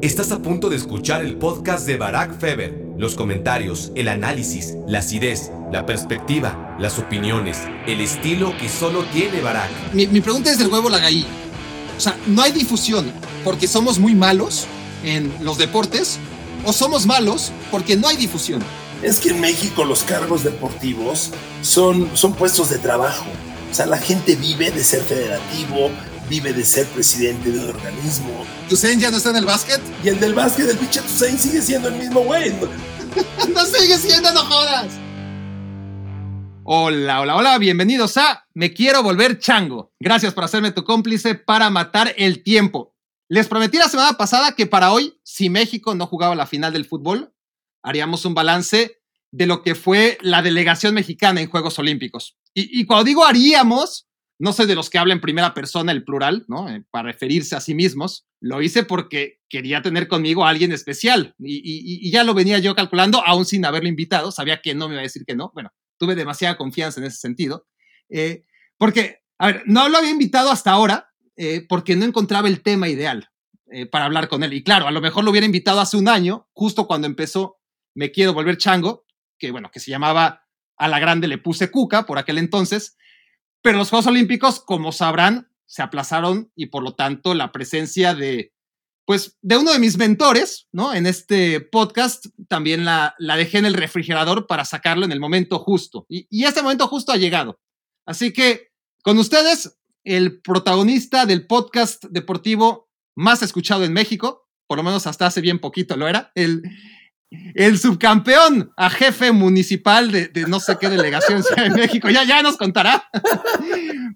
Estás a punto de escuchar el podcast de Barack Feber. Los comentarios, el análisis, la acidez, la perspectiva, las opiniones, el estilo que solo tiene Barack. Mi, mi pregunta es del huevo la gallina. O sea, no hay difusión porque somos muy malos en los deportes o somos malos porque no hay difusión. Es que en México los cargos deportivos son, son puestos de trabajo. O sea, la gente vive de ser federativo, vive de ser presidente de un organismo. ¿Tusein ya no está en el básquet? Y el del básquet, el pinche Tusein sigue siendo el mismo güey. no sigue siendo, no jodas. Hola, hola, hola, bienvenidos a Me Quiero Volver Chango. Gracias por hacerme tu cómplice para matar el tiempo. Les prometí la semana pasada que para hoy, si México no jugaba la final del fútbol, haríamos un balance de lo que fue la delegación mexicana en Juegos Olímpicos. Y, y cuando digo haríamos, no soy de los que hablan en primera persona el plural, ¿no? Eh, para referirse a sí mismos. Lo hice porque quería tener conmigo a alguien especial y, ya lo venía yo calculando, aún sin haberlo invitado. Sabía que no me iba a decir que no. Bueno, tuve demasiada confianza en ese sentido. Eh, porque, a ver, no lo había invitado hasta ahora eh, porque no encontraba el tema ideal para hablar con él. Y claro, a lo mejor lo hubiera invitado hace un año, justo cuando empezó Me Quiero Volver Chango, que bueno, que se llamaba A la Grande le puse Cuca por aquel entonces. Pero los Juegos Olímpicos, como sabrán, se aplazaron y por lo tanto la presencia de, pues, de uno de mis mentores, ¿no? En este podcast también la, la dejé en el refrigerador para sacarlo en el momento justo. Y, y este momento justo ha llegado. Así que con ustedes, el protagonista del podcast deportivo más escuchado en México, por lo menos hasta hace bien poquito lo era, el, el subcampeón a jefe municipal de, de, no sé qué delegación en México. Ya, ya nos contará.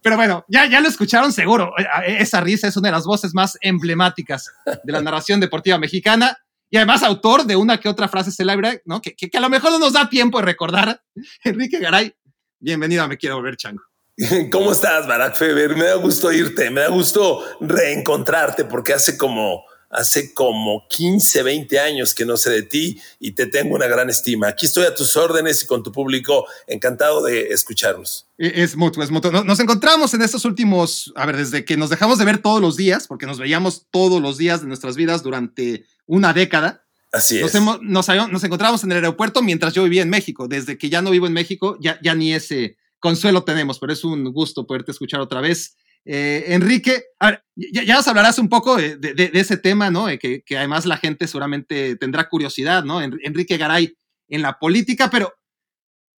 Pero bueno, ya, ya lo escucharon seguro. Esa risa es una de las voces más emblemáticas de la narración deportiva mexicana y además autor de una que otra frase célebre, ¿no? Que, que, que a lo mejor no nos da tiempo de recordar. Enrique Garay, bienvenido a Me Quiero Volver Chango. ¿Cómo estás, Barack Feber? Me da gusto irte, me da gusto reencontrarte porque hace como hace como 15, 20 años que no sé de ti y te tengo una gran estima. Aquí estoy a tus órdenes y con tu público encantado de escucharnos. Es mutuo, es mutuo. Nos encontramos en estos últimos, a ver, desde que nos dejamos de ver todos los días, porque nos veíamos todos los días de nuestras vidas durante una década. Así nos es. Hemos, nos, nos, encontramos en el aeropuerto mientras yo vivía en México. Desde que ya no vivo en México, ya, ya ni ese consuelo tenemos, pero es un gusto poderte escuchar otra vez. Eh, Enrique, a ver, ya, ya, nos hablarás un poco de, ese tema, ¿no? Eh, que, además la gente seguramente tendrá curiosidad, ¿no? Enrique Garay en la política, pero,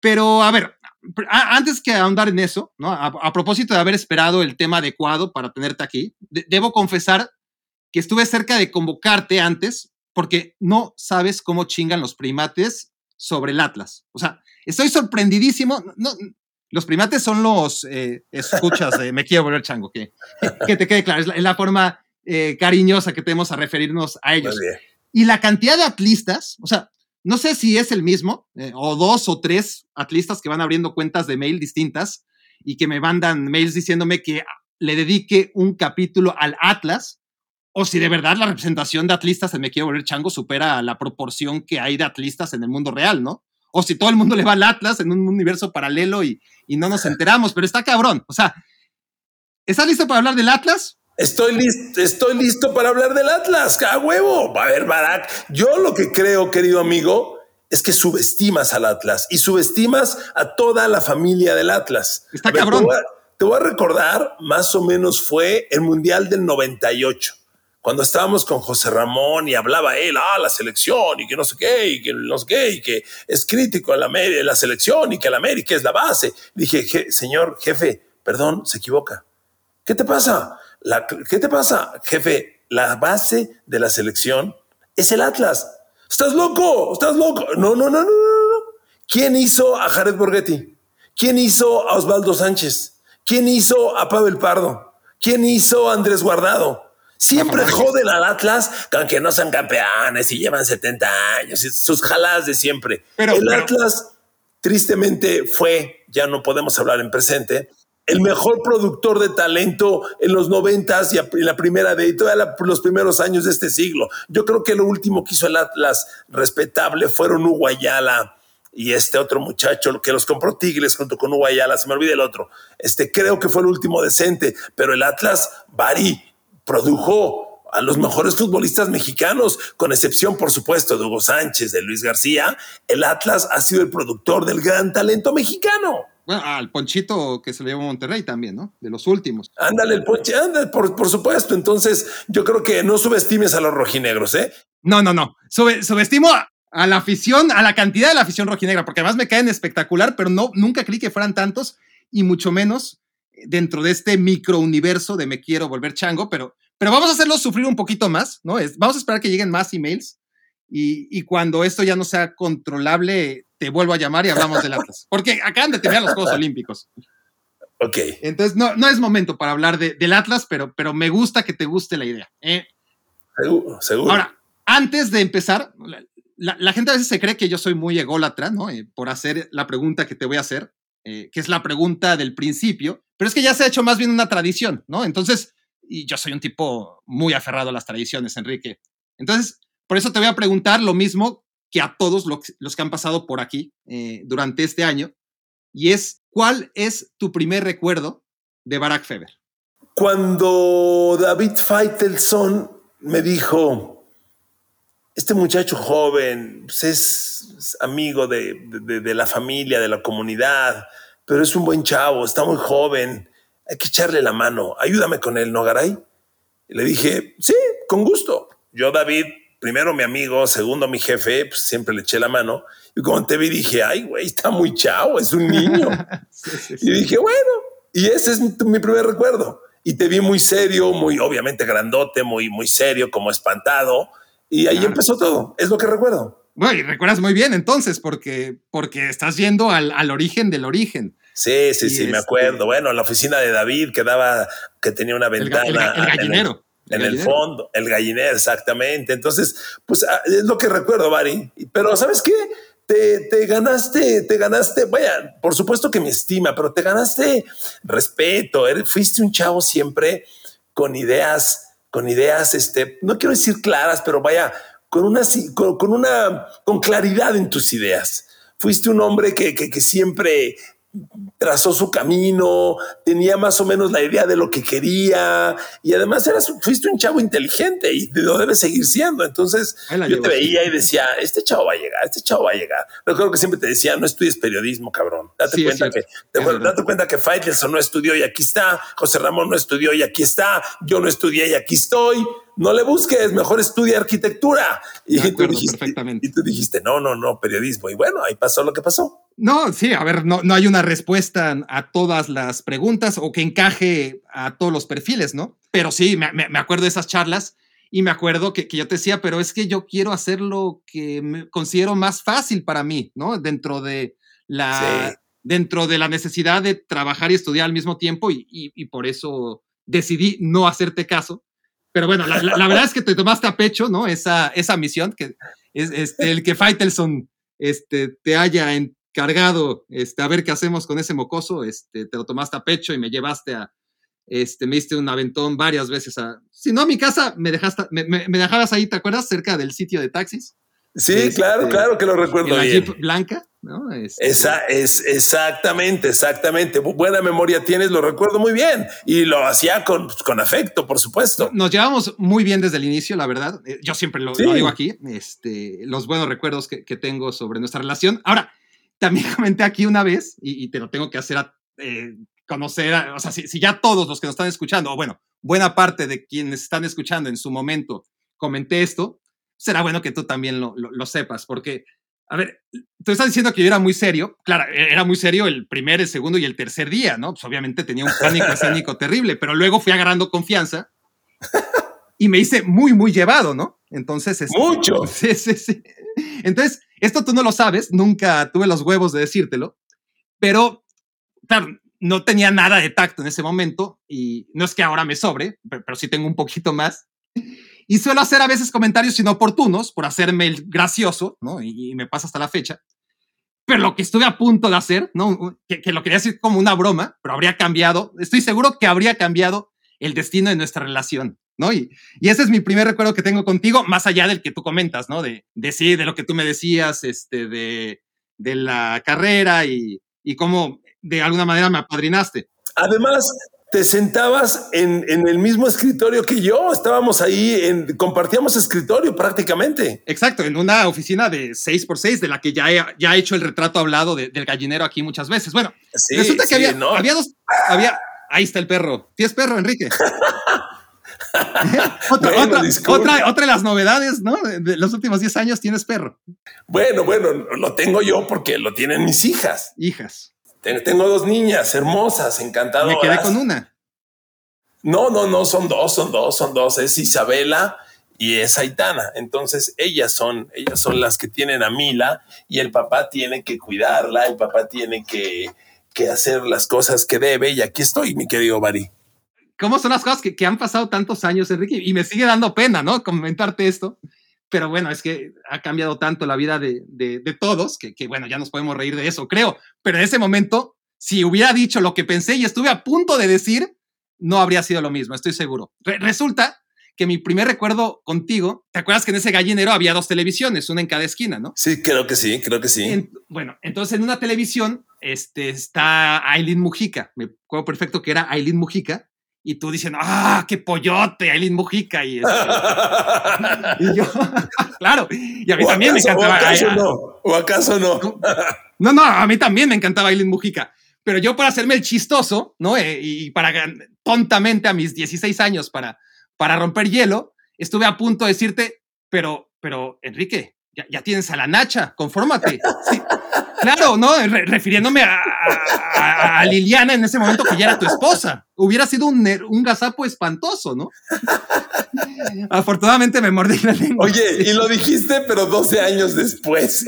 pero a ver, antes que ahondar en eso, ¿no? A, propósito de haber esperado el tema adecuado para tenerte aquí, de, debo confesar que estuve cerca de convocarte antes porque no sabes cómo chingan los primates sobre el Atlas. O sea, estoy sorprendidísimo. No, los primates son los eh, escuchas de Me Quiero Volver Chango, que, que te quede claro, es la, es la forma eh, cariñosa que tenemos a referirnos a ellos. Y la cantidad de atlistas, o sea, no sé si es el mismo, eh, o dos o tres atlistas que van abriendo cuentas de mail distintas y que me mandan mails diciéndome que le dedique un capítulo al Atlas, o si de verdad la representación de atlistas en Me Quiero Volver Chango supera la proporción que hay de atlistas en el mundo real, ¿no? O si todo el mundo le va al Atlas en un universo paralelo y, y, no nos enteramos, pero está cabrón. O sea, ¿estás listo para hablar del Atlas? Estoy listo, estoy listo para hablar del Atlas, a huevo. A ver, Barack, yo lo que creo, querido amigo, es que subestimas al Atlas y subestimas a toda la familia del Atlas. Está ver, cabrón. Te voy, a, te voy a recordar, más o menos fue el Mundial del 98 cuando estábamos con José Ramón y hablaba él, ah, la selección y que no sé qué, y que no sé qué, y que es crítico a la, la selección y que la América es la base. Dije, Je señor jefe, perdón, se equivoca. ¿Qué te pasa? ¿Qué te pasa, jefe? La base de la selección es el Atlas. ¿Estás loco? ¿Estás loco? No, no, no, no, no, no. ¿Quién hizo a Jared Borghetti? ¿Quién hizo a Osvaldo Sánchez? ¿Quién hizo a Pavel Pardo? ¿Quién hizo a Andrés Guardado? Siempre joden al Atlas con que no son campeones y llevan 70 años, sus jaladas de siempre. Pero, el pero, Atlas, tristemente, fue, ya no podemos hablar en presente, el mejor productor de talento en los noventas y en la primera de todos los primeros años de este siglo. Yo creo que lo último que hizo el Atlas respetable fueron Hugo Ayala y este otro muchacho que los compró Tigres junto con Hugo Ayala, se me olvida el otro. Este creo que fue el último decente, pero el Atlas, Bari, produjo a los mejores futbolistas mexicanos, con excepción, por supuesto, de Hugo Sánchez, de Luis García, el Atlas ha sido el productor del gran talento mexicano. Bueno, al Ponchito que se le llevó a Monterrey también, ¿no? De los últimos. Ándale, el Ponchito, ándale, por, por, supuesto. Entonces, yo creo que no subestimes a los rojinegros, ¿eh? No, no, no. subestimo a, la afición, a la cantidad de la afición rojinegra, porque además me caen espectacular, pero no, nunca creí que fueran tantos, y mucho menos dentro de este microuniverso de me quiero volver chango, pero, pero vamos a hacerlo sufrir un poquito más, ¿no? Es, vamos a esperar que lleguen más emails y, y, cuando esto ya no sea controlable, te vuelvo a llamar y hablamos del Atlas. Porque acaban de tener los Juegos Olímpicos. Ok. Entonces, no, no es momento para hablar de, del Atlas, pero, pero me gusta que te guste la idea. ¿eh? Seguro, seguro. Ahora, antes de empezar, la, la, gente a veces se cree que yo soy muy ególatra, ¿no? Eh, por hacer la pregunta que te voy a hacer, eh, que es la pregunta del principio, pero es que ya se ha hecho más bien una tradición, ¿no? Entonces, y yo soy un tipo muy aferrado a las tradiciones, Enrique. Entonces, por eso te voy a preguntar lo mismo que a todos los, que han pasado por aquí eh, durante este año, y es, ¿cuál es tu primer recuerdo de Barack Feber? Cuando David Feitelson me dijo, este muchacho joven pues es amigo de, de, de, la familia, de la comunidad, pero es un buen chavo, está muy joven, hay que echarle la mano, ayúdame con él, ¿no, Garay? Y le dije, sí, con gusto. Yo, David, primero mi amigo, segundo mi jefe, pues siempre le eché la mano. Y cuando te vi dije, ay, güey, está muy chavo, es un niño. sí, sí, sí. Y dije, bueno, y ese es mi primer recuerdo. Y te vi muy serio, muy obviamente grandote, muy, muy serio, como espantado. Y ahí claro. empezó todo, es lo que recuerdo. Bueno, y recuerdas muy bien entonces, porque, porque estás yendo al, al origen del origen. Sí, sí, sí, este... me acuerdo. Bueno, la oficina de David que daba, que tenía una ventana. El, el, el gallinero. En el, en el fondo, el gallinero, exactamente. Entonces, pues ah, es lo que recuerdo, Bari. Pero, ¿sabes qué? Te, te, ganaste, te ganaste, vaya, por supuesto que me estima, pero te ganaste respeto. Eres, fuiste un chavo siempre con ideas, con ideas, este, no quiero decir claras, pero vaya, con una, con, con una, con claridad en tus ideas. Fuiste un hombre que, que, que siempre trazó su camino, tenía más o menos la idea de lo que quería y además eras, fuiste un chavo inteligente y lo debes seguir siendo. Entonces yo te veía así. y decía, este chavo va a llegar, este chavo va a llegar. Recuerdo que siempre te decía, no estudies periodismo, cabrón. Date sí, cuenta que, te, date cuenta que Faitelson no estudió y aquí está, José Ramón no estudió y aquí está, yo no estudié y aquí estoy no le busques, mejor estudia arquitectura. Y, acuerdo, tú dijiste, perfectamente. y tú dijiste, no, no, no, periodismo. Y bueno, ahí pasó lo que pasó. No, sí, a ver, no, no hay una respuesta a todas las preguntas o que encaje a todos los perfiles, ¿no? Pero sí, me, me acuerdo de esas charlas y me acuerdo que, que, yo te decía, pero es que yo quiero hacer lo que me considero más fácil para mí, ¿no? Dentro de la, sí. dentro de la necesidad de trabajar y estudiar al mismo tiempo y, y, y por eso decidí no hacerte caso pero bueno, la, verdad es que te tomaste a pecho, ¿no? Esa, esa misión, que es este, el que Faitelson este, te haya encargado este, a ver qué hacemos con ese mocoso, este, te lo tomaste a pecho y me llevaste a, este, me diste un aventón varias veces si no a mi casa, me dejaste, me, me, me dejabas ahí, ¿te acuerdas? Cerca del sitio de taxis. Sí, este, claro, claro que lo recuerdo la bien. Jeep blanca, ¿no? Este... Esa, es, exactamente, exactamente. Buena memoria tienes, lo recuerdo muy bien. Y lo hacía con, con afecto, por supuesto. Nos llevamos muy bien desde el inicio, la verdad. Eh, yo siempre lo, sí. lo digo aquí, este, los buenos recuerdos que, que, tengo sobre nuestra relación. Ahora, también comenté aquí una vez, y, y te lo tengo que hacer a, eh, conocer, a, o sea, si, si ya todos los que nos están escuchando, o bueno, buena parte de quienes están escuchando en su momento, comenté esto, será bueno que tú también lo, lo, lo, sepas, porque, a ver, tú estás diciendo que yo era muy serio, claro, e-, era muy serio el primer, el segundo y el tercer día, ¿no? Pues obviamente tenía un pánico escénico terrible, pero luego fui agarrando confianza y me hice muy, muy llevado, ¿no? Entonces... Mucho. Sí, sí, sí. Entonces, esto tú no lo sabes, nunca tuve los huevos de decírtelo, pero, claro, no tenía nada de tacto en ese momento y no es que ahora me sobre, pero, pero sí tengo un poquito más. Y suelo hacer a veces comentarios inoportunos por hacerme el gracioso, ¿no? Y, me pasa hasta la fecha. Pero lo que estuve a punto de hacer, ¿no? Que, que, lo quería decir como una broma, pero habría cambiado, estoy seguro que habría cambiado el destino de nuestra relación, ¿no? Y, y ese es mi primer recuerdo que tengo contigo, más allá del que tú comentas, ¿no? De, de sí, de lo que tú me decías, este, de, de la carrera y, y cómo de alguna manera me apadrinaste. Además, te sentabas en, el mismo escritorio que yo. Estábamos ahí, en, compartíamos escritorio prácticamente. Exacto, en una oficina de 6 por 6 de la que ya he, ya he hecho el retrato hablado del gallinero aquí muchas veces. Bueno, resulta que había, había dos, había, ahí está el perro. ¿Tienes perro, Enrique? otra, otra, otra, de las novedades, ¿no? De los últimos 10 años tienes perro. Bueno, bueno, lo tengo yo porque lo tienen mis hijas. Hijas. Tengo dos niñas hermosas, encantadoras. Me quedé con una. No, no, no, son dos, son dos, son dos. Es Isabela y es Aitana. Entonces, ellas son, ellas son las que tienen a Mila y el papá tiene que cuidarla, el papá tiene que, que hacer las cosas que debe. Y aquí estoy, mi querido Bari. ¿Cómo son las cosas que, que han pasado tantos años, Enrique? Y me sigue dando pena, ¿no? Comentarte esto pero bueno, es que ha cambiado tanto la vida de, todos que, bueno, ya nos podemos reír de eso, creo. Pero en ese momento, si hubiera dicho lo que pensé y estuve a punto de decir, no habría sido lo mismo, estoy seguro. resulta que mi primer recuerdo contigo, ¿te acuerdas que en ese gallinero había dos televisiones, una en cada esquina, no? Sí, creo que sí, creo que sí. bueno, entonces en una televisión este, está Aileen Mujica, me acuerdo perfecto que era Aileen Mujica, y tú diciendo, ¡ah, qué pollote, Aileen Mujica! Y, este, y yo, claro, y a mí también me encantaba. ¿O acaso no? ¿O acaso no? no, no, a mí también me encantaba Aileen Mujica. Pero yo para hacerme el chistoso, ¿no? Eh, y para tontamente a mis 16 años para, para romper hielo, estuve a punto de decirte, pero, pero, Enrique, ya, ya tienes a la Nacha, confórmate. Sí, Claro, ¿no? refiriéndome a, Liliana en ese momento que ya era tu esposa. Hubiera sido un, un gazapo espantoso, ¿no? Afortunadamente me mordí la lengua. Oye, y lo dijiste, pero 12 años después,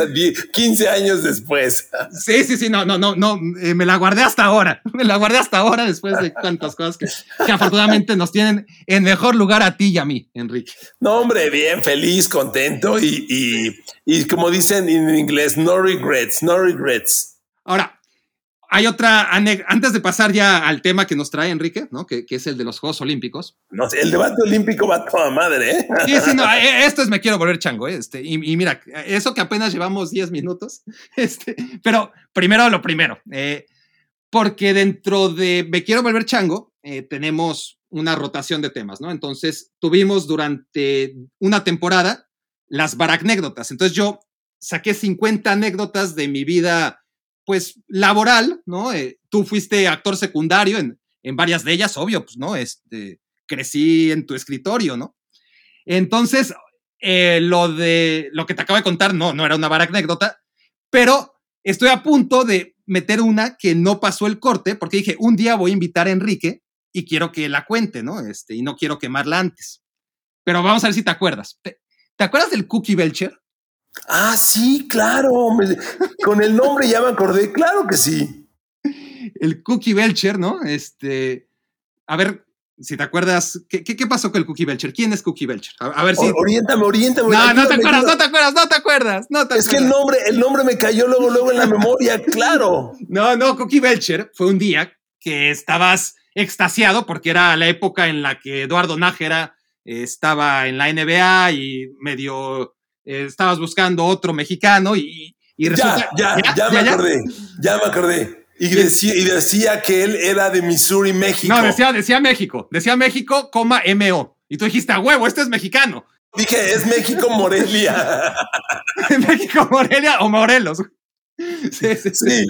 15 años después. Sí, sí, sí, no, no, no, no, eh, me la guardé hasta ahora. Me la guardé hasta ahora después de tantas cosas que, que afortunadamente nos tienen en mejor lugar a ti y a mí, Enrique. No, hombre, bien, feliz, contento y, y, y como dicen en inglés, no regrets, no regrets. Ahora, hay otra antes de pasar ya al tema que nos trae Enrique, ¿no? Que, es el de los Juegos Olímpicos. No, el debate olímpico va toda madre, ¿eh? Sí, sí, no, eh, esto es me quiero volver chango, ¿eh? Este, y, mira, eso que apenas llevamos 10 minutos, este, pero primero lo primero, eh, porque dentro de me quiero volver chango, tenemos una rotación de temas, ¿no? Entonces, tuvimos durante una temporada las baracnécdotas. Entonces, yo saqué 50 anécdotas de mi vida, pues, laboral, ¿no? Eh, tú fuiste actor secundario en, en, varias de ellas, obvio, pues, ¿no? Este, crecí en tu escritorio, ¿no? Entonces, eh, lo de lo que te acabo de contar, no, no era una anécdota, pero estoy a punto de meter una que no pasó el corte, porque dije, un día voy a invitar a Enrique y quiero que la cuente, ¿no? Este, y no quiero quemarla antes. Pero vamos a ver si te acuerdas. ¿Te, ¿te acuerdas del Cookie Belcher? Ah, sí, claro. con el nombre ya me acordé. Claro que sí. El Cookie Belcher, ¿no? Este. A ver, si te acuerdas, ¿qué, qué, pasó con el Cookie Belcher? ¿Quién es Cookie Belcher? A, ver si. Oriéntame, oriéntame. No, no te acuerdas, no te acuerdas, no te acuerdas, no es que el nombre, el nombre me cayó luego, luego en la memoria, claro. No, no, Cookie Belcher fue un día que estabas extasiado porque era la época en la que Eduardo Nájera estaba en la NBA y medio eh, estabas buscando otro mexicano y, y resulta, ya, ya, ya, me acordé, ya me acordé. Y decía, y decía que él era de Missouri, México. No, decía, decía México, decía México, coma MO. Y tú dijiste, a huevo, este es mexicano. Dije, es México Morelia. México Morelia o Morelos. Sí, sí, sí.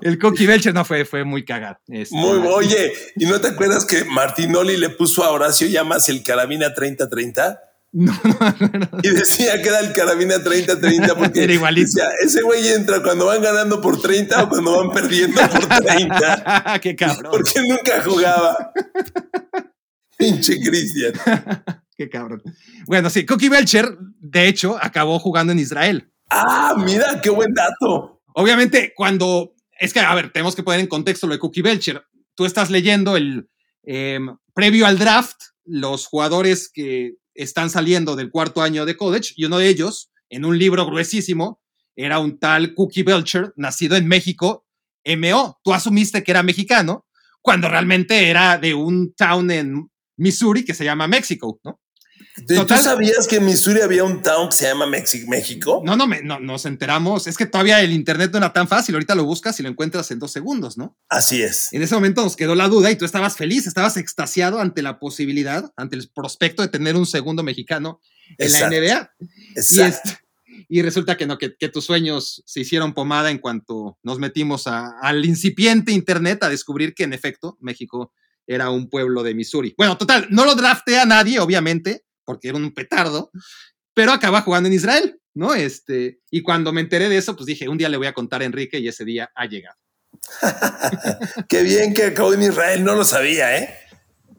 el Coqui Belcher no fue, fue muy cagado. Este, muy, oye, ¿y no te acuerdas que Martinoli le puso a Horacio Llamas el carabina 30-30? No, no, Y decía que era el carabina 30-30 porque era igualito. ese güey entra cuando van ganando por 30 o cuando van perdiendo por 30. Qué cabrón. Porque nunca jugaba. Pinche Cristian. Qué cabrón. Bueno, sí, Cookie Belcher, de hecho, acabó jugando en Israel. Ah, mira, qué buen dato. Obviamente, cuando. Es que, a ver, tenemos que poner en contexto lo de Cookie Belcher. Tú estás leyendo el. Em, previo al draft, los jugadores que están saliendo del cuarto año de college y uno de ellos, en un libro gruesísimo, era un tal Cookie Belcher, nacido en México, MO. Tú asumiste que era mexicano, cuando realmente era de un town en Missouri que se llama México, ¿no? ¿Tú sabías que en Missouri había un town que se llama México? No, no, no, nos enteramos. Es que todavía el internet no era tan fácil. Ahorita lo buscas y lo encuentras en dos segundos, ¿no? Así es. En ese momento nos quedó la duda y tú estabas feliz, estabas extasiado ante la posibilidad, ante el prospecto de tener un segundo mexicano en la NBA. Exacto. Y, resulta que no, que, tus sueños se hicieron pomada en cuanto nos metimos al incipiente internet a descubrir que en efecto México era un pueblo de Missouri. Bueno, total, no lo drafté a nadie, obviamente, porque era un petardo, pero acaba jugando en Israel, ¿no? Este, y cuando me enteré de eso, pues dije, un día le voy a contar a Enrique y ese día ha llegado. Qué bien que acabó en Israel, no lo sabía, ¿eh?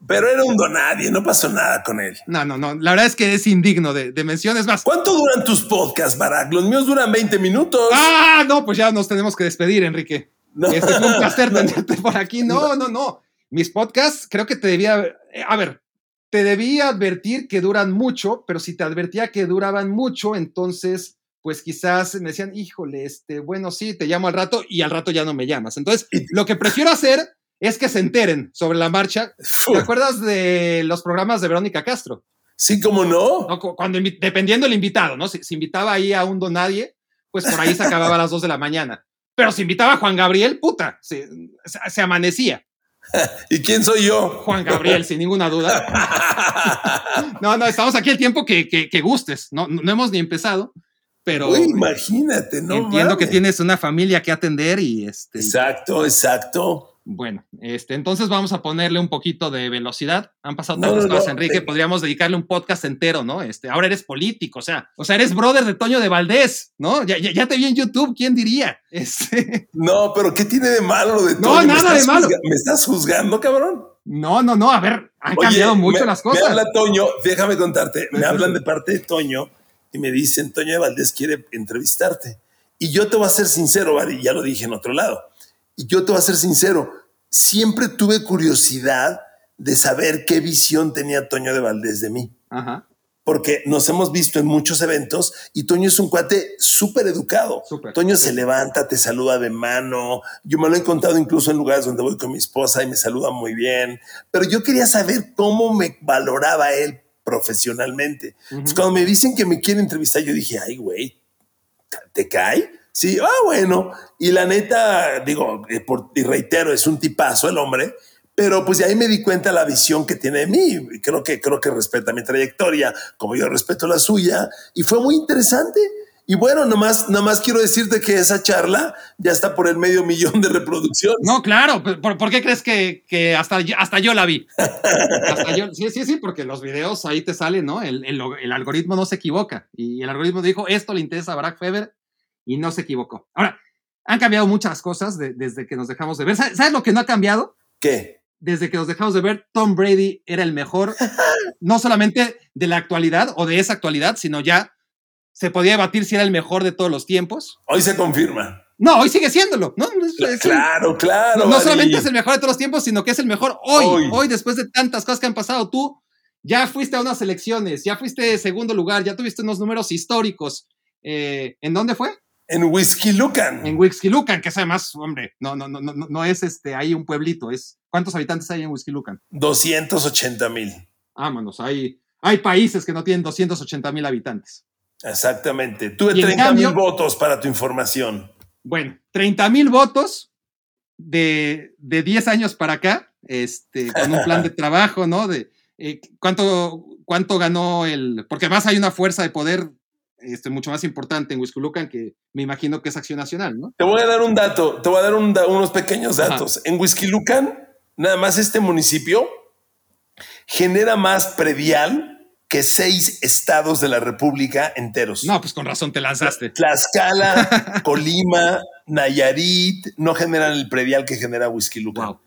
Pero era un donadie, no pasó nada con él. No, no, no. La verdad es que es indigno de, de menciones más. ¿Cuánto duran tus podcasts, Barack? Los míos duran 20 minutos. Ah, no, pues ya nos tenemos que despedir, Enrique. No. Este fue un placer tenerte por aquí. No, no, no mis podcasts creo que te debía, a ver, te debía advertir que duran mucho, pero si te advertía que duraban mucho, entonces, pues quizás me decían, híjole, este, bueno, sí, te llamo al rato y al rato ya no me llamas. Entonces, lo que prefiero hacer es que se enteren sobre la marcha. ¿Te acuerdas de los programas de Verónica Castro? Sí, ¿cómo no? cuando, dependiendo del invitado, ¿no? Si, invitaba ahí a un donadie, pues por ahí se acababa a las dos de la mañana. Pero si invitaba a Juan Gabriel, puta, se amanecía. ¿Y quién soy yo? Juan Gabriel, sin ninguna duda. no, no, estamos aquí el tiempo que, que, gustes. No, no hemos ni empezado, pero. imagínate, ¿no? Entiendo que tienes una familia que atender y este. Exacto, exacto. Bueno, este, entonces vamos a ponerle un poquito de velocidad. Han pasado tantas cosas, Enrique. Podríamos dedicarle un podcast entero, ¿no? Este, ahora eres político, o sea, o sea, eres brother de Toño de Valdés, ¿no? Ya, ya, te vi en YouTube, ¿quién diría? Este... No, pero ¿qué tiene de malo lo de Toño? No, nada de malo. ¿Me estás juzgando, cabrón? No, no, no. A ver, han cambiado mucho las cosas. Me habla Toño, déjame contarte. Me hablan de parte de Toño y me dicen, Toño de Valdés quiere entrevistarte. Y yo te voy a ser sincero, Bari, ya lo dije en otro lado. Y yo te voy a ser sincero siempre tuve curiosidad de saber qué visión tenía Toño de Valdés de mí. Porque nos hemos visto en muchos eventos y Toño es un cuate súper educado. Toño se levanta, te saluda de mano. Yo me lo he contado incluso en lugares donde voy con mi esposa y me saluda muy bien. Pero yo quería saber cómo me valoraba él profesionalmente. cuando me dicen que me quiere entrevistar, yo dije, ay, güey, ¿te cae? Sí, ah, bueno. Y la neta, digo, eh, y reitero, es un tipazo el hombre, pero pues de ahí me di cuenta la visión que tiene de mí. Creo que, creo que respeta mi trayectoria, como yo respeto la suya, y fue muy interesante. Y bueno, nomás, nomás quiero decirte que esa charla ya está por el medio millón de reproducciones. No, claro. ¿Por, qué crees que, que hasta, yo, hasta yo la vi? sí, sí, sí, porque los videos ahí te salen, ¿no? El, el, algoritmo no se equivoca. Y el algoritmo dijo, esto le interesa a Barack y no se equivocó. Ahora, han cambiado muchas cosas desde que nos dejamos de ver. ¿Sabes, lo que no ha cambiado? ¿Qué? Desde que nos dejamos de ver, Tom Brady era el mejor, no solamente de la actualidad o de esa actualidad, sino ya se podía debatir si era el mejor de todos los tiempos. Hoy se confirma. No, hoy sigue siéndolo. No, claro, claro. No, solamente es el mejor de todos los tiempos, sino que es el mejor hoy, hoy, hoy, después de tantas cosas que han pasado. Tú ya fuiste a unas elecciones, ya fuiste segundo lugar, ya tuviste unos números históricos. Eh, ¿En dónde fue? En Whisky Lucan. En Whisky Lucan, que es además, hombre, no, no, no, no, no es este, hay un pueblito, es. ¿Cuántos habitantes hay en Whisky Lucan? 280 mil. Vámonos, hay, hay países que no tienen 280 mil habitantes. Exactamente. Tuve 30 mil votos para tu información. Bueno, 30 mil votos de, de 10 años para acá, este, con un plan de trabajo, ¿no? De eh, cuánto, cuánto ganó el. Porque además hay una fuerza de poder este, mucho más importante en Huizculucan que me imagino que es Acción Nacional, ¿no? Te voy a dar un dato, te voy a dar unos pequeños datos. En Huizquilucan, nada más este municipio genera más predial que seis estados de la República enteros. No, pues con razón te lanzaste. Tlaxcala, Colima, Nayarit no generan el predial que genera Huizquilucan.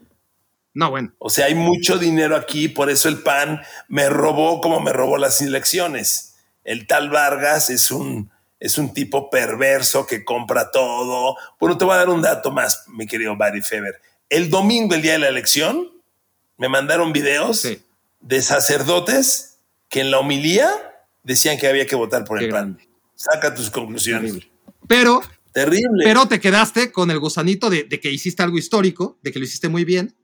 No, bueno. O sea, hay mucho dinero aquí, por eso el PAN me robó como me robó las elecciones el tal Vargas es un, es un tipo perverso que compra todo. Bueno, te voy a dar un dato más, mi querido Barry Feber. El domingo, el día de la elección, me mandaron videos de sacerdotes que en la homilía decían que había que votar por el plan. Saca tus conclusiones. Pero, Terrible. Pero te quedaste con el gusanito de, de, que hiciste algo histórico, de que lo hiciste muy bien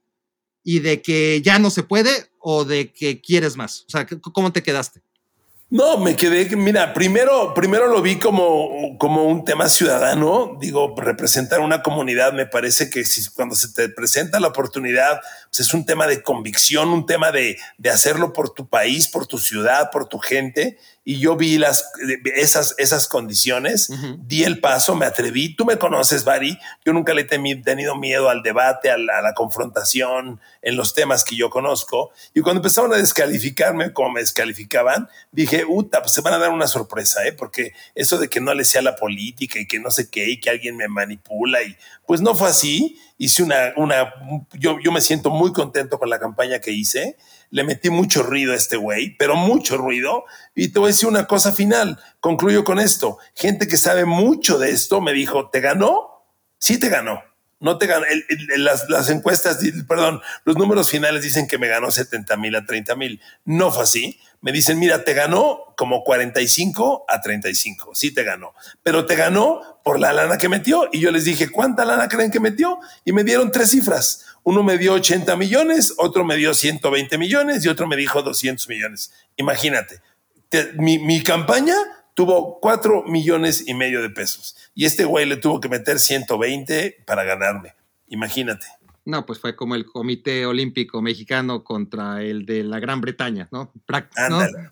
y de que ya no se puede o de que quieres más. O sea, ¿cómo te quedaste? No, me quedé, mira, primero, primero lo vi como, como un tema ciudadano, digo, representar una comunidad, me parece que si, cuando se te presenta la oportunidad, pues es un tema de convicción, un tema de, de hacerlo por tu país, por tu ciudad, por tu gente, y yo vi las, esas, esas condiciones, di el paso, me atreví. Tú me conoces, Bari. Yo nunca le he tenido miedo al debate, a la, confrontación en los temas que yo conozco. Y cuando empezaron a descalificarme, como me descalificaban, dije, uta, pues se van a dar una sorpresa, ¿eh? porque eso de que no le sea la política y que no sé qué, y que alguien me manipula, y pues no fue así. Hice una, una, yo, yo me siento muy contento con la campaña que hice le metí mucho ruido a este güey, pero mucho ruido. Y te voy a decir una cosa final, concluyo con esto. Gente que sabe mucho de esto me dijo, ¿te ganó? Sí te ganó. No te ganó. las, encuestas, perdón, los números finales dicen que me ganó 70 mil a 30 mil. No fue así. Me dicen, mira, te ganó como 45 a 35. Sí te ganó. Pero te ganó por la lana que metió. Y yo les dije, ¿cuánta lana creen que metió? Y me dieron tres cifras. Uno me dio 80 millones, otro me dio 120 millones y otro me dijo 200 millones. Imagínate, mi, campaña tuvo 4 millones y medio de pesos y este güey le tuvo que meter 120 para ganarme. Imagínate. No, pues fue como el Comité Olímpico Mexicano contra el de la Gran Bretaña, ¿no?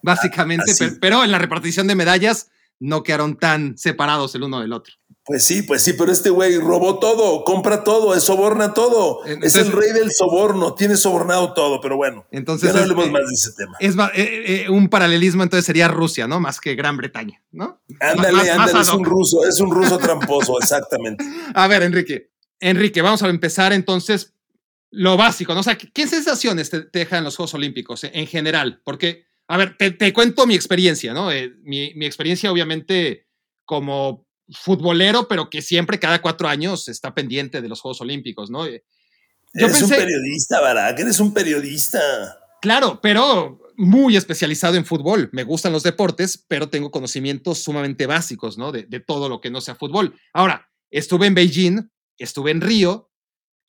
Básicamente, pero en la repartición de medallas no quedaron tan separados el uno del otro. Pues sí, pues sí, pero este güey robó todo, compra todo, soborna todo. es el rey del soborno, tiene sobornado todo, pero bueno. Entonces, no hablemos más de ese tema. Es eh, eh, un paralelismo, entonces sería Rusia, ¿no? Más que Gran Bretaña, ¿no? Ándale, ándale, es un ruso, es un ruso tramposo, exactamente. A ver, Enrique, Enrique, vamos a empezar entonces lo básico, ¿no? O sea, ¿qué sensaciones te, dejan los Juegos Olímpicos eh, en general? Porque, a ver, te, cuento mi experiencia, ¿no? mi, mi experiencia, obviamente, como futbolero, pero que siempre cada cuatro años está pendiente de los Juegos Olímpicos, ¿no? Eh, Yo eres un periodista, Barack, eres un periodista. Claro, pero muy especializado en fútbol. Me gustan los deportes, pero tengo conocimientos sumamente básicos, ¿no? De, de todo lo que no sea fútbol. Ahora, estuve en Beijing, estuve en Río,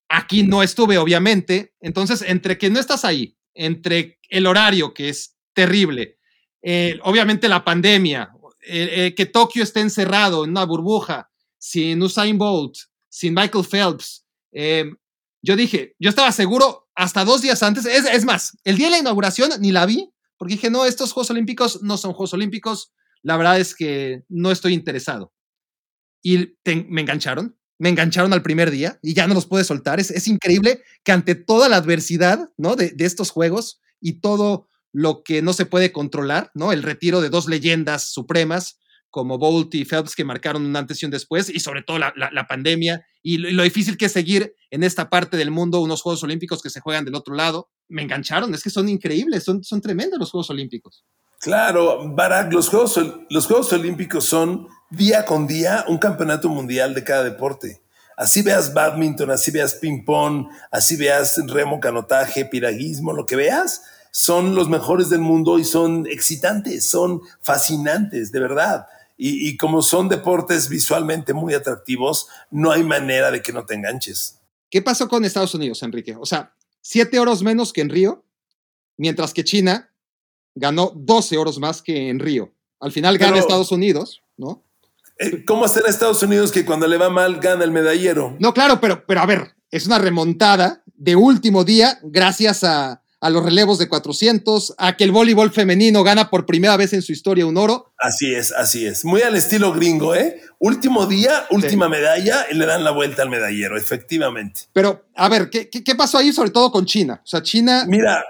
aquí no estuve, obviamente. Entonces, entre que no estás ahí, entre el horario, que es terrible, eh, obviamente la pandemia, eh, eh, que Tokio esté encerrado en una burbuja, sin Usain Bolt, sin Michael Phelps. Eh, yo dije, yo estaba seguro hasta dos días antes, es, más, el día de la inauguración ni la vi, porque dije, no, estos Juegos Olímpicos no son Juegos Olímpicos, la verdad es que no estoy interesado. Y me engancharon, me engancharon al primer día y ya no los pude soltar. Es, increíble que ante toda la adversidad ¿no? de, de estos Juegos y todo lo que no se puede controlar, ¿no? El retiro de dos leyendas supremas como Bolt y Phelps que marcaron un antes y un después, y sobre todo la, pandemia y lo, difícil que es seguir en esta parte del mundo unos Juegos Olímpicos que se juegan del otro lado. Me engancharon, es que son increíbles, son, son tremendos los Juegos Olímpicos. Claro, Barack, los Juegos, los Juegos Olímpicos son día con día un campeonato mundial de cada deporte. Así veas badminton, así veas ping-pong, así veas remo, canotaje, piraguismo, lo que veas, son los mejores del mundo y son excitantes, son fascinantes, de verdad. Y, como son deportes visualmente muy atractivos, no hay manera de que no te enganches. ¿Qué pasó con Estados Unidos, Enrique? O sea, siete oros menos que en Río, mientras que China ganó 12 oros más que en Río. Al final gana Estados Unidos, ¿no? Eh, ¿Cómo hacer a Estados Unidos que cuando le va mal gana el medallero? No, claro, pero, pero a ver, es una remontada de último día gracias a, a los relevos de 400, a que el voleibol femenino gana por primera vez en su historia un oro. Así es, así es. Muy al estilo gringo, ¿eh? Último día, última medalla y le dan la vuelta al medallero, efectivamente. Pero, a ver, ¿qué, qué, pasó ahí sobre todo con China? O sea, China... Mira,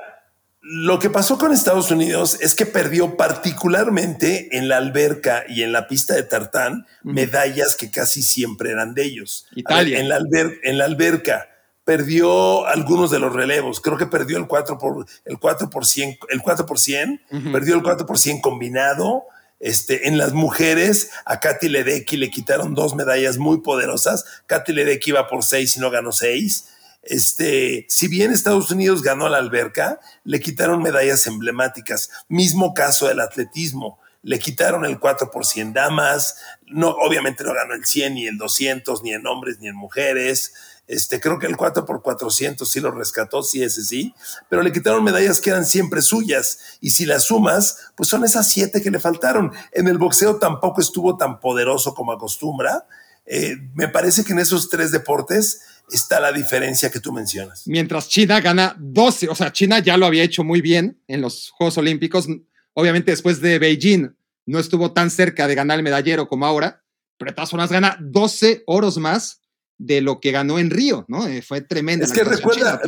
lo que pasó con Estados Unidos es que perdió particularmente en la alberca y en la pista de tartán medallas que casi siempre eran de ellos. Italia. en, la en la alberca perdió algunos de los relevos. Creo que perdió el 4 por el 4 por 100, el 4 por 100, perdió el 4 por 100 combinado. Este, en las mujeres, a Katy Ledecky le quitaron dos medallas muy poderosas. Katy Ledecky iba por 6 y no ganó 6. Este, si bien Estados Unidos ganó la alberca, le quitaron medallas emblemáticas. Mismo caso del atletismo le quitaron el 4 por 100 damas, no, obviamente no ganó el 100 ni el 200, ni en hombres ni en mujeres. Este, creo que el 4 por 400 sí lo rescató, sí, ese sí, pero le quitaron medallas que eran siempre suyas. Y si las sumas, pues son esas siete que le faltaron. En el boxeo tampoco estuvo tan poderoso como acostumbra. Eh, me parece que en esos tres deportes está la diferencia que tú mencionas. Mientras China gana 12, o sea, China ya lo había hecho muy bien en los Juegos Olímpicos. Obviamente después de Beijing no estuvo tan cerca de ganar el medallero como ahora, pero de todas formas gana 12 oros más de lo que ganó en Río, ¿no? Eh, fue tremenda. Es que recuerda,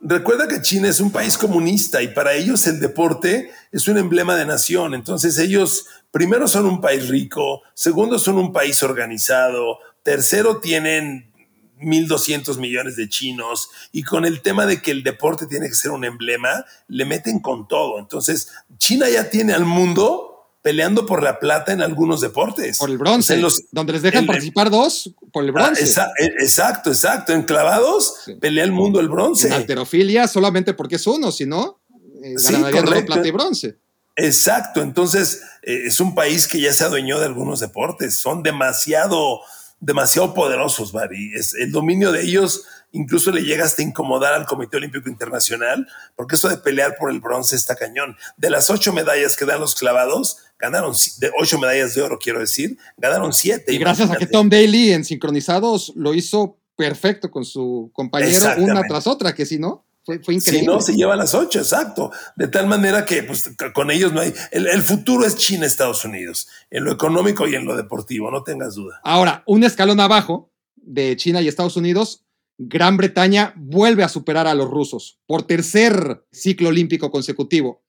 recuerda que China es un país comunista y para ellos el deporte es un emblema de nación. Entonces ellos, primero, son un país rico, segundo, son un país organizado, tercero, tienen 1.200 millones de chinos y con el tema de que el deporte tiene que ser un emblema, le meten con todo. Entonces, China ya tiene al mundo peleando por la plata en algunos deportes. Por el bronce, los, donde les dejan participar dos, por el ah, bronce. E, exacto, exacto. En clavados pelea el mundo el bronce. En alterofilia solamente porque es uno, si no, eh, ganaría plata y bronce. Exacto, entonces eh, es un país que ya se adueñó de algunos deportes, son demasiado, demasiado poderosos, Bari. El dominio de ellos incluso le llega hasta incomodar al Comité Olímpico Internacional, porque eso de pelear por el bronce está cañón. De las ocho medallas que dan los clavados, ganaron de ocho medallas de oro, quiero decir, ganaron siete. Y gracias a que Tom Daly en sincronizados lo hizo perfecto con su compañero una tras otra, que si no, fue, increíble. Si no, se lleva las ocho, exacto. De tal manera que pues, con ellos no hay. El, el, futuro es China-Estados Unidos, en lo económico y en lo deportivo, no tengas duda. Ahora, un escalón abajo de China y Estados Unidos, Gran Bretaña vuelve a superar a los rusos por tercer ciclo olímpico consecutivo.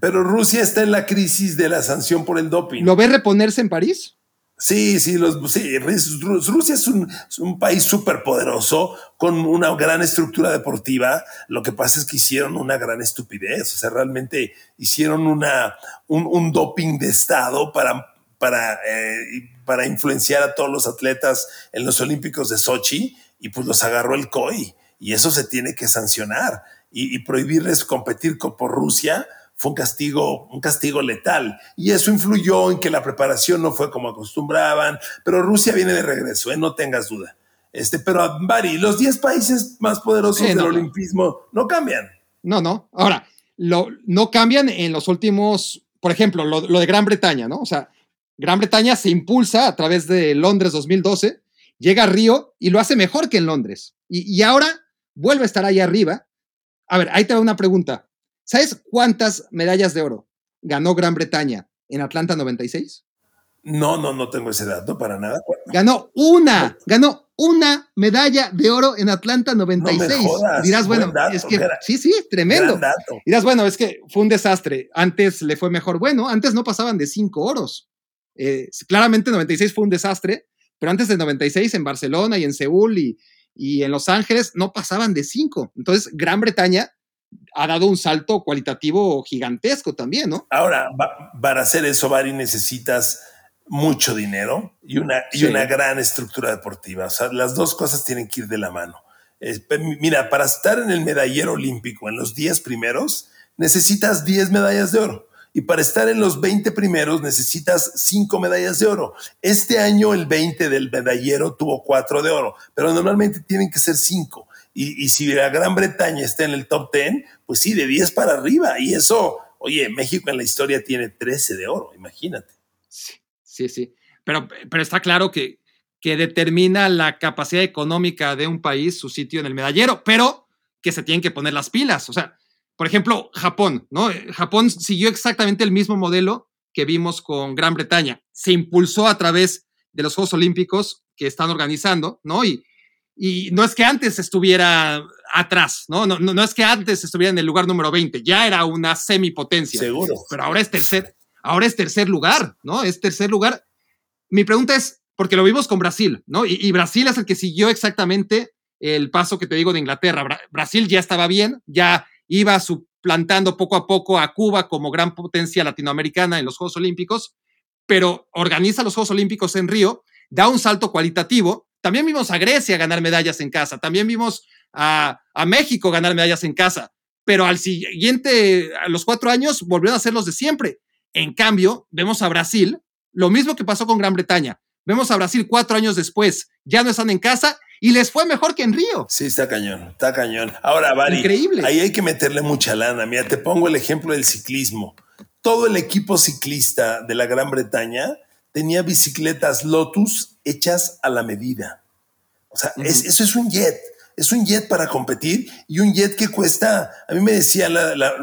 Pero Rusia está en la crisis de la sanción por el doping. ¿Lo ve reponerse en París? Sí, sí, los, Rusia es un, un país súper poderoso con una gran estructura deportiva. Lo que pasa es que hicieron una gran estupidez. O sea, realmente hicieron una, un, doping de Estado para, para, eh, para influenciar a todos los atletas en los Olímpicos de Sochi y pues los agarró el COI. Y eso se tiene que sancionar. Y, y prohibirles competir por Rusia fue un castigo, un castigo letal. Y eso influyó en que la preparación no fue como acostumbraban, pero Rusia viene de regreso, ¿eh? no tengas duda. Este, pero, Bari, los 10 países más poderosos del olimpismo no cambian. No, no. Ahora, lo, no cambian en los últimos, por ejemplo, lo, lo, de Gran Bretaña, ¿no? O sea, Gran Bretaña se impulsa a través de Londres 2012, llega a Río y lo hace mejor que en Londres. Y, y ahora vuelve a estar ahí arriba. A ver, ahí te va una pregunta. ¿Sabes cuántas medallas de oro ganó Gran Bretaña en Atlanta 96? No, no, no tengo ese dato para nada. Ganó una, ganó una medalla de oro en Atlanta 96. Dirás, bueno, es que sí, sí, tremendo. Dirás, bueno, es que fue un desastre. Antes le fue mejor. Bueno, antes no pasaban de cinco oros. Eh, claramente 96 fue un desastre, pero antes de 96 en Barcelona y en Seúl y, y en Los Ángeles no pasaban de cinco. Entonces, Gran Bretaña ha dado un salto cualitativo gigantesco también, ¿no? Ahora, para hacer eso, Bari, necesitas mucho dinero y una, y una gran estructura deportiva. O sea, las dos cosas tienen que ir de la mano. mira, para estar en el medallero olímpico en los 10 primeros, necesitas 10 medallas de oro. Y para estar en los 20 primeros necesitas 5 medallas de oro. Este año el 20 del medallero tuvo 4 de oro, pero normalmente tienen que ser 5. Y, si la Gran Bretaña está en el top 10, pues sí, de 10 para arriba. Y eso, oye, México en la historia tiene 13 de oro, imagínate. Sí, sí, sí. Pero, pero está claro que, que determina la capacidad económica de un país su sitio en el medallero, pero que se tienen que poner las pilas. O sea, por ejemplo, Japón, ¿no? Japón siguió exactamente el mismo modelo que vimos con Gran Bretaña. Se impulsó a través de los Juegos Olímpicos que están organizando, ¿no? Y, y no es que antes estuviera atrás, ¿no? No, no, es que antes estuviera en el lugar número 20, ya era una semipotencia. Seguro. Pero ahora es tercer, ahora es tercer lugar, ¿no? Es tercer lugar. Mi pregunta es, porque lo vimos con Brasil, ¿no? Y, Brasil es el que siguió exactamente el paso que te digo de Inglaterra. Brasil ya estaba bien, ya iba suplantando poco a poco a Cuba como gran potencia latinoamericana en los Juegos Olímpicos, pero organiza los Juegos Olímpicos en Río, da un salto cualitativo también vimos a Grecia ganar medallas en casa, también vimos a, México ganar medallas en casa, pero al siguiente, a los cuatro años, volvieron a ser los de siempre. En cambio, vemos a Brasil, lo mismo que pasó con Gran Bretaña. Vemos a Brasil cuatro años después, ya no están en casa y les fue mejor que en Río. Sí, está cañón, está cañón. Ahora, Bari, Increíble. ahí hay que meterle mucha lana. Mira, te pongo el ejemplo del ciclismo. Todo el equipo ciclista de la Gran Bretaña tenía bicicletas Lotus hechas a la medida. O sea, es- eso es un jet. Es un jet para competir y un jet que cuesta, a mí me decía, la- la-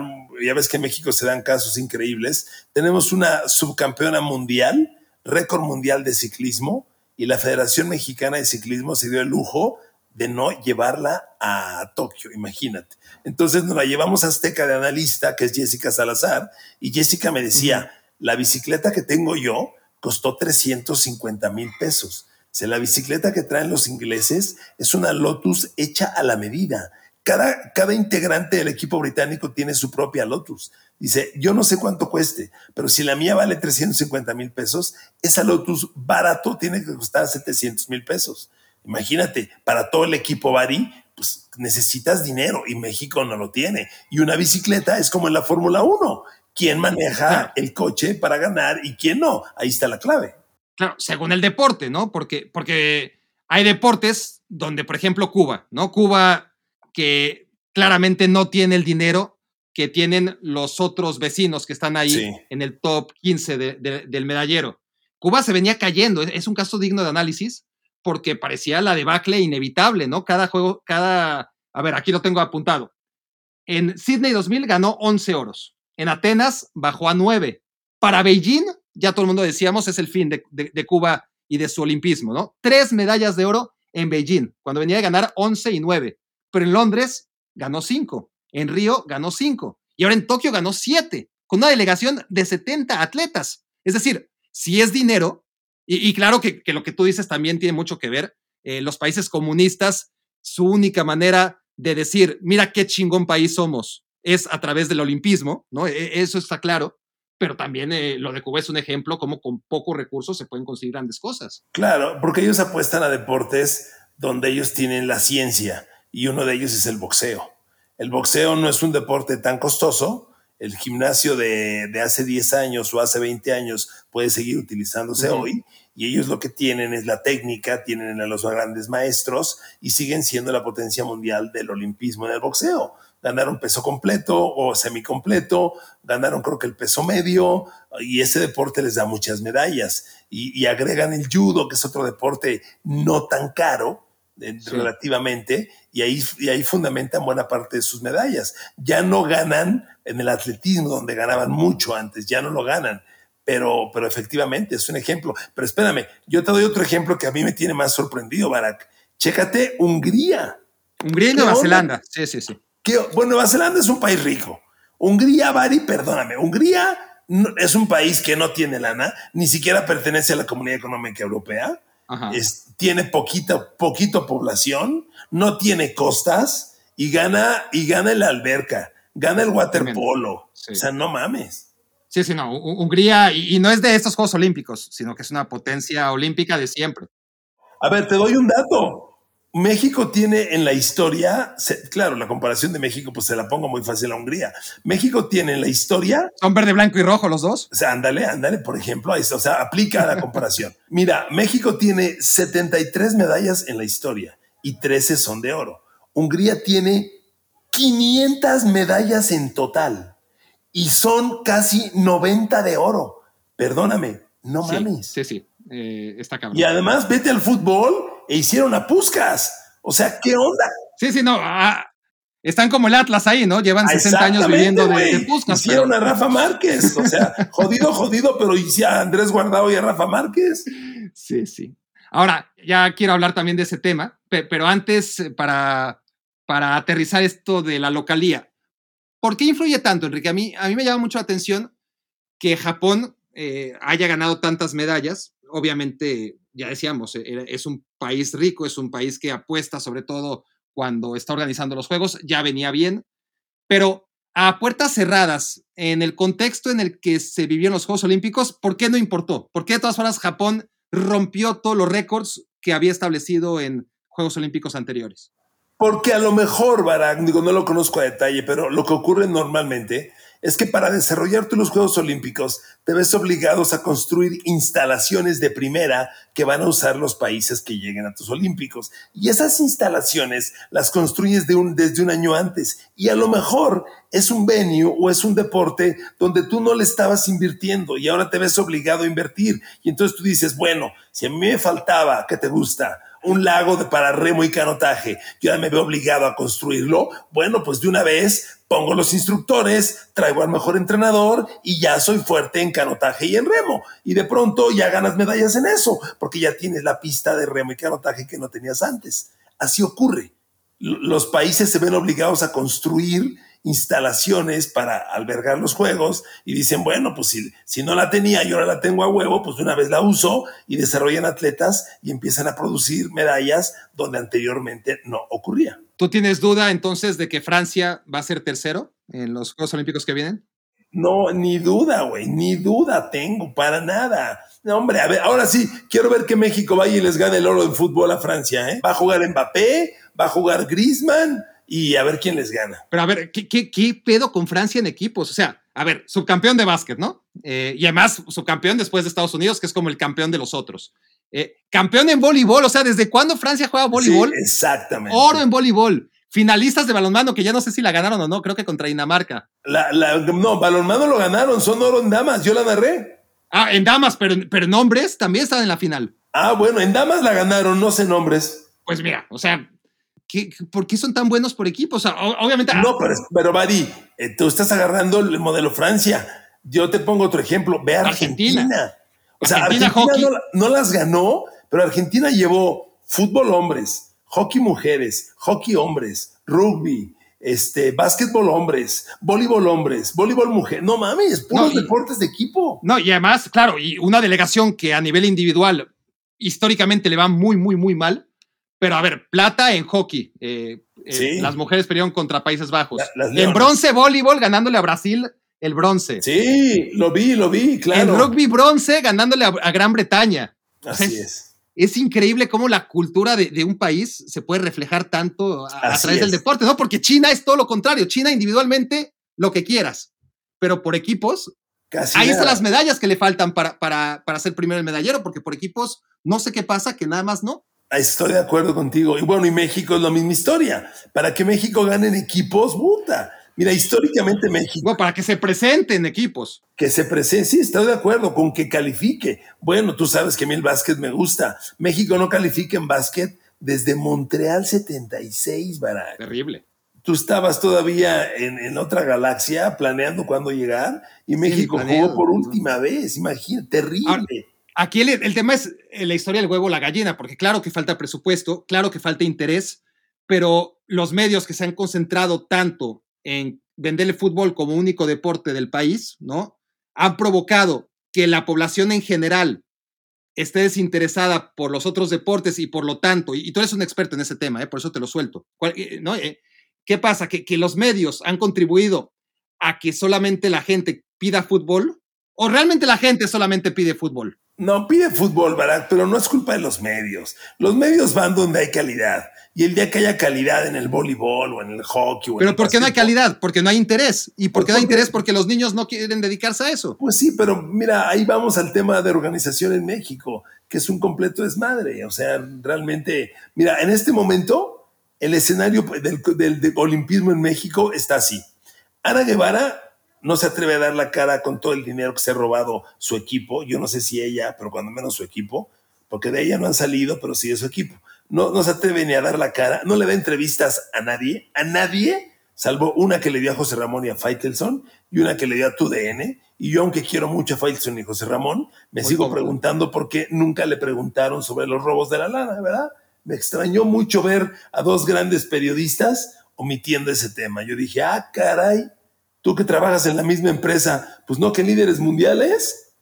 ya ves que en México se dan casos increíbles, tenemos una subcampeona mundial, récord mundial de ciclismo, y la Federación Mexicana de Ciclismo se dio el lujo de no llevarla a Tokio, imagínate. Entonces nos la llevamos a Azteca de analista, que es Jessica Salazar, y Jessica me decía, la bicicleta que tengo yo costó 350 mil pesos. O sea, la bicicleta que traen los ingleses es una Lotus hecha a la medida. Cada, cada integrante del equipo británico tiene su propia Lotus. Dice, yo no sé cuánto cueste, pero si la mía vale 350 mil pesos, esa Lotus barato tiene que costar 700 mil pesos. Imagínate, para todo el equipo Bari, pues necesitas dinero y México no lo tiene. Y una bicicleta es como en la Fórmula 1. ¿Quién maneja el coche para ganar y quién no? Ahí está la clave. Claro, según el deporte, ¿no? Porque, porque hay deportes donde, por ejemplo, Cuba, ¿no? Cuba que claramente no tiene el dinero que tienen los otros vecinos que están ahí Sí. en el top 15 de- de- del medallero. Cuba se venía cayendo, es, un caso digno de análisis porque parecía la debacle inevitable, ¿no? Cada juego, cada... A ver, aquí lo tengo apuntado. En Sydney 2000 ganó 11 oros. En Atenas bajó a 9. Para Beijing, ya todo el mundo decíamos, es el fin de, de- de Cuba y de su olimpismo, ¿no? Tres medallas de oro en Beijing, cuando venía a ganar 11 y 9. Pero en Londres ganó 5. En Río ganó 5. Y ahora en Tokio ganó 7, con una delegación de 70 atletas. Es decir, si es dinero, y, claro que, lo que tú dices también tiene mucho que ver, eh, los países comunistas, su única manera de decir, mira qué chingón país somos, es a través del olimpismo, ¿no? E- Eso está claro, pero también eh, lo de Cuba es un ejemplo como con pocos recursos se pueden conseguir grandes cosas. Claro, porque ellos apuestan a deportes donde ellos tienen la ciencia y uno de ellos es el boxeo. El boxeo no es un deporte tan costoso. El gimnasio de, de hace 10 años o hace 20 años puede seguir utilizándose hoy y ellos lo que tienen es la técnica, tienen a los grandes maestros y siguen siendo la potencia mundial del olimpismo en el boxeo. Ganaron peso completo o semicompleto, ganaron creo que el peso medio y ese deporte les da muchas medallas y, y agregan el judo, que es otro deporte no tan caro eh, Sí. relativamente, y ahí, y ahí fundamentan buena parte de sus medallas. Ya no ganan en el atletismo, donde ganaban mucho antes, ya no lo ganan. Pero, pero efectivamente es un ejemplo. Pero espérame, yo te doy otro ejemplo que a mí me tiene más sorprendido, Barack. Chécate Hungría. Hungría y ¿Qué Nueva onda? Zelanda, sí, sí, sí. Que, bueno, Nueva Zelanda es un país rico. Hungría, Bari, perdóname, Hungría no- es un país que no tiene lana, ni siquiera pertenece a la Comunidad Económica Europea, Ajá. es- tiene poquita, poquito población, no tiene costas y gana, y gana el alberca, gana el waterpolo. Sí. O sea, no mames. Sí, sí, no. Hu- Hungría, y, y no es de estos Juegos Olímpicos, sino que es una potencia olímpica de siempre. A ver, te doy un dato. México tiene en la historia, claro, la comparación de México, pues se la pongo muy fácil a Hungría. México tiene en la historia Son verde, blanco y rojo los dos. O sea, ándale, ándale, por ejemplo, ahí está, o sea, aplica la comparación. Mira, México tiene 73 medallas en la historia y 13 son de oro. Hungría tiene 500 medallas en total y son casi 90 de oro. Perdóname, no Sí, mames. Sí, sí. eh, está cabrón. Y además, vete al fútbol e hicieron a Puscas. O sea, ¿qué onda? Sí, sí, no. ah, están como el Atlas ahí, ¿no? Llevan 60 años viviendo de, de Puskas, Hicieron pero- a Rafa Márquez. O sea, jodido, jodido, pero hice a Andrés Guardado y a Rafa Márquez. Sí, sí. Ahora, ya quiero hablar también de ese tema, pe- pero antes, eh, para, para aterrizar esto de la localía, ¿por qué influye tanto, Enrique? A mí, a mí me llama mucho la atención que Japón eh, haya ganado tantas medallas. Obviamente, ya decíamos, eh, es un país rico, es un país que apuesta sobre todo cuando está organizando los juegos, ya venía bien, pero a puertas cerradas, en el contexto en el que se vivieron los Juegos Olímpicos, ¿por qué no importó? ¿Por qué de todas formas Japón rompió todos los récords que había establecido en Juegos Olímpicos anteriores? Porque a lo mejor, Barak, digo, no lo conozco a detalle, pero lo que ocurre normalmente es que para desarrollar tú los Juegos Olímpicos te ves obligados a construir instalaciones de primera que van a usar los países que lleguen a tus Olímpicos. Y esas instalaciones las construyes desde un año antes. Y a lo mejor es un venue o es un deporte donde tú no le estabas invirtiendo y ahora te ves obligado a invertir. Y entonces tú dices, bueno, si a mí me faltaba, ¿qué te gusta? Un lago de para remo y canotaje, yo ya me veo obligado a construirlo, bueno, pues de una vez pongo los instructores, traigo al mejor entrenador y ya soy fuerte en canotaje y en remo. Y de pronto ya ganas medallas en eso, porque ya tienes la pista de remo y canotaje que no tenías antes. Así ocurre. Los países se ven obligados a construir instalaciones para albergar los juegos y dicen, bueno, pues si, si no la tenía y ahora la tengo a huevo, pues de una vez la uso y desarrollan atletas y empiezan a producir medallas donde anteriormente no ocurría. ¿Tú tienes duda entonces de que Francia va a ser tercero en los Juegos Olímpicos que vienen? No, ni duda, güey, ni duda tengo, para nada. No, hombre, a ver, ahora sí, quiero ver que México vaya y les gane el oro de fútbol a Francia, ¿eh? Va a jugar Mbappé, va a jugar Griezmann, y a ver quién les gana. Pero a ver, ¿qué, qué, pedo con Francia en equipos? O sea, a ver, subcampeón de básquet, ¿no? Eh, y además subcampeón después de Estados Unidos, que es como el campeón de los otros. Eh, campeón en voleibol, o sea, ¿desde cuándo Francia juega voleibol? Sí, exactamente. Oro en voleibol. Finalistas de balonmano, que ya no sé si la ganaron o no, creo que contra Dinamarca. La, no, balonmano lo ganaron, son oro en damas, yo la narré. Ah, en damas, pero, pero en hombres también estaban en la final. Ah, bueno, en damas la ganaron, no sé en hombres. Pues mira, o sea, ¿por qué son tan buenos por equipo? O sea, obviamente. No, ah, pero, pero Badi, eh, tú estás agarrando el modelo Francia. Yo te pongo otro ejemplo. Ve a Argentina. O sea, Argentina, no, las ganó, pero Argentina llevó fútbol hombres, hockey mujeres, hockey hombres, rugby, este, básquetbol hombres, voleibol hombres, voleibol mujer. No mames, puros deportes de equipo. No, y además, claro, y una delegación que a nivel individual históricamente le va muy, muy, muy mal pero a ver, plata en hockey. Eh, eh, las mujeres perdieron contra Países Bajos. en bronce, voleibol, ganándole a Brasil el bronce. Sí, lo vi, lo vi, claro. En rugby, bronce, ganándole a, Gran Bretaña. Así es, es. increíble cómo la cultura de, un país se puede reflejar tanto a, través del deporte, ¿no? Porque China es todo lo contrario. China individualmente, lo que quieras. Pero por equipos, ahí están las medallas que le faltan para, para, para ser primero el medallero, porque por equipos no sé qué pasa, que nada más no. Estoy de acuerdo contigo. Y bueno, y México es la misma historia. Para que México gane en equipos, puta. Mira, históricamente México. Bueno, para que se presenten equipos. Que se presente, sí, estoy de acuerdo con que califique. Bueno, tú sabes que a mí el básquet me gusta. México no califica en básquet desde Montreal 76, Barack. Terrible. Tú estabas todavía en, otra galaxia planeando cuándo llegar y México jugó por última vez. Imagínate, terrible. Aquí el, tema es eh, la historia del huevo la gallina, porque claro que falta presupuesto, claro que falta interés, pero los medios que se han concentrado tanto en vender el fútbol como único deporte del país, ¿no? Han provocado que la población en general esté desinteresada por los otros deportes y por lo tanto, y, tú eres un experto en ese tema, ¿eh? por eso te lo suelto, eh. ¿Qué pasa? Que los medios han contribuido a que solamente la gente pida fútbol o realmente la gente solamente pide fútbol. No, pide fútbol, Barack, pero no es culpa de los medios. Los medios van donde hay calidad. Y el día que haya calidad en el voleibol o en el hockey. O pero ¿por qué no hay calidad? Porque no hay interés. ¿Y por qué no hay interés? Porque los niños no quieren dedicarse a eso. Pues sí, pero mira, ahí vamos al tema de organización en México, que es un completo desmadre. O sea, realmente, mira, en este momento, el escenario del, del, del olimpismo en México está así. Ana Guevara no se atreve a dar la cara con todo el dinero que se ha robado su equipo. Yo no sé si ella, pero cuando menos su equipo, porque de ella no han salido, pero sí de su equipo. No, no se atreve ni a dar la cara, no le da entrevistas a nadie, a nadie, salvo una que le dio a José Ramón y a Faitelson y una que le dio a TUDN. Y yo, aunque quiero mucho a Faitelson y José Ramón, me sigo preguntando por qué nunca le preguntaron sobre los robos de la lana, ¿verdad? Me extrañó mucho ver a dos grandes periodistas omitiendo ese tema. Yo dije, ah, caray, Tú que trabajas en la misma empresa, pues no que líderes mundiales.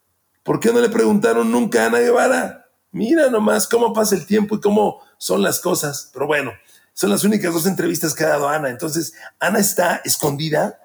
¿Por qué no le preguntaron nunca a Ana Guevara? Mira nomás cómo pasa el tiempo y cómo son las cosas. Pero bueno, son las únicas dos entrevistas que ha dado Ana. Entonces, Ana está escondida,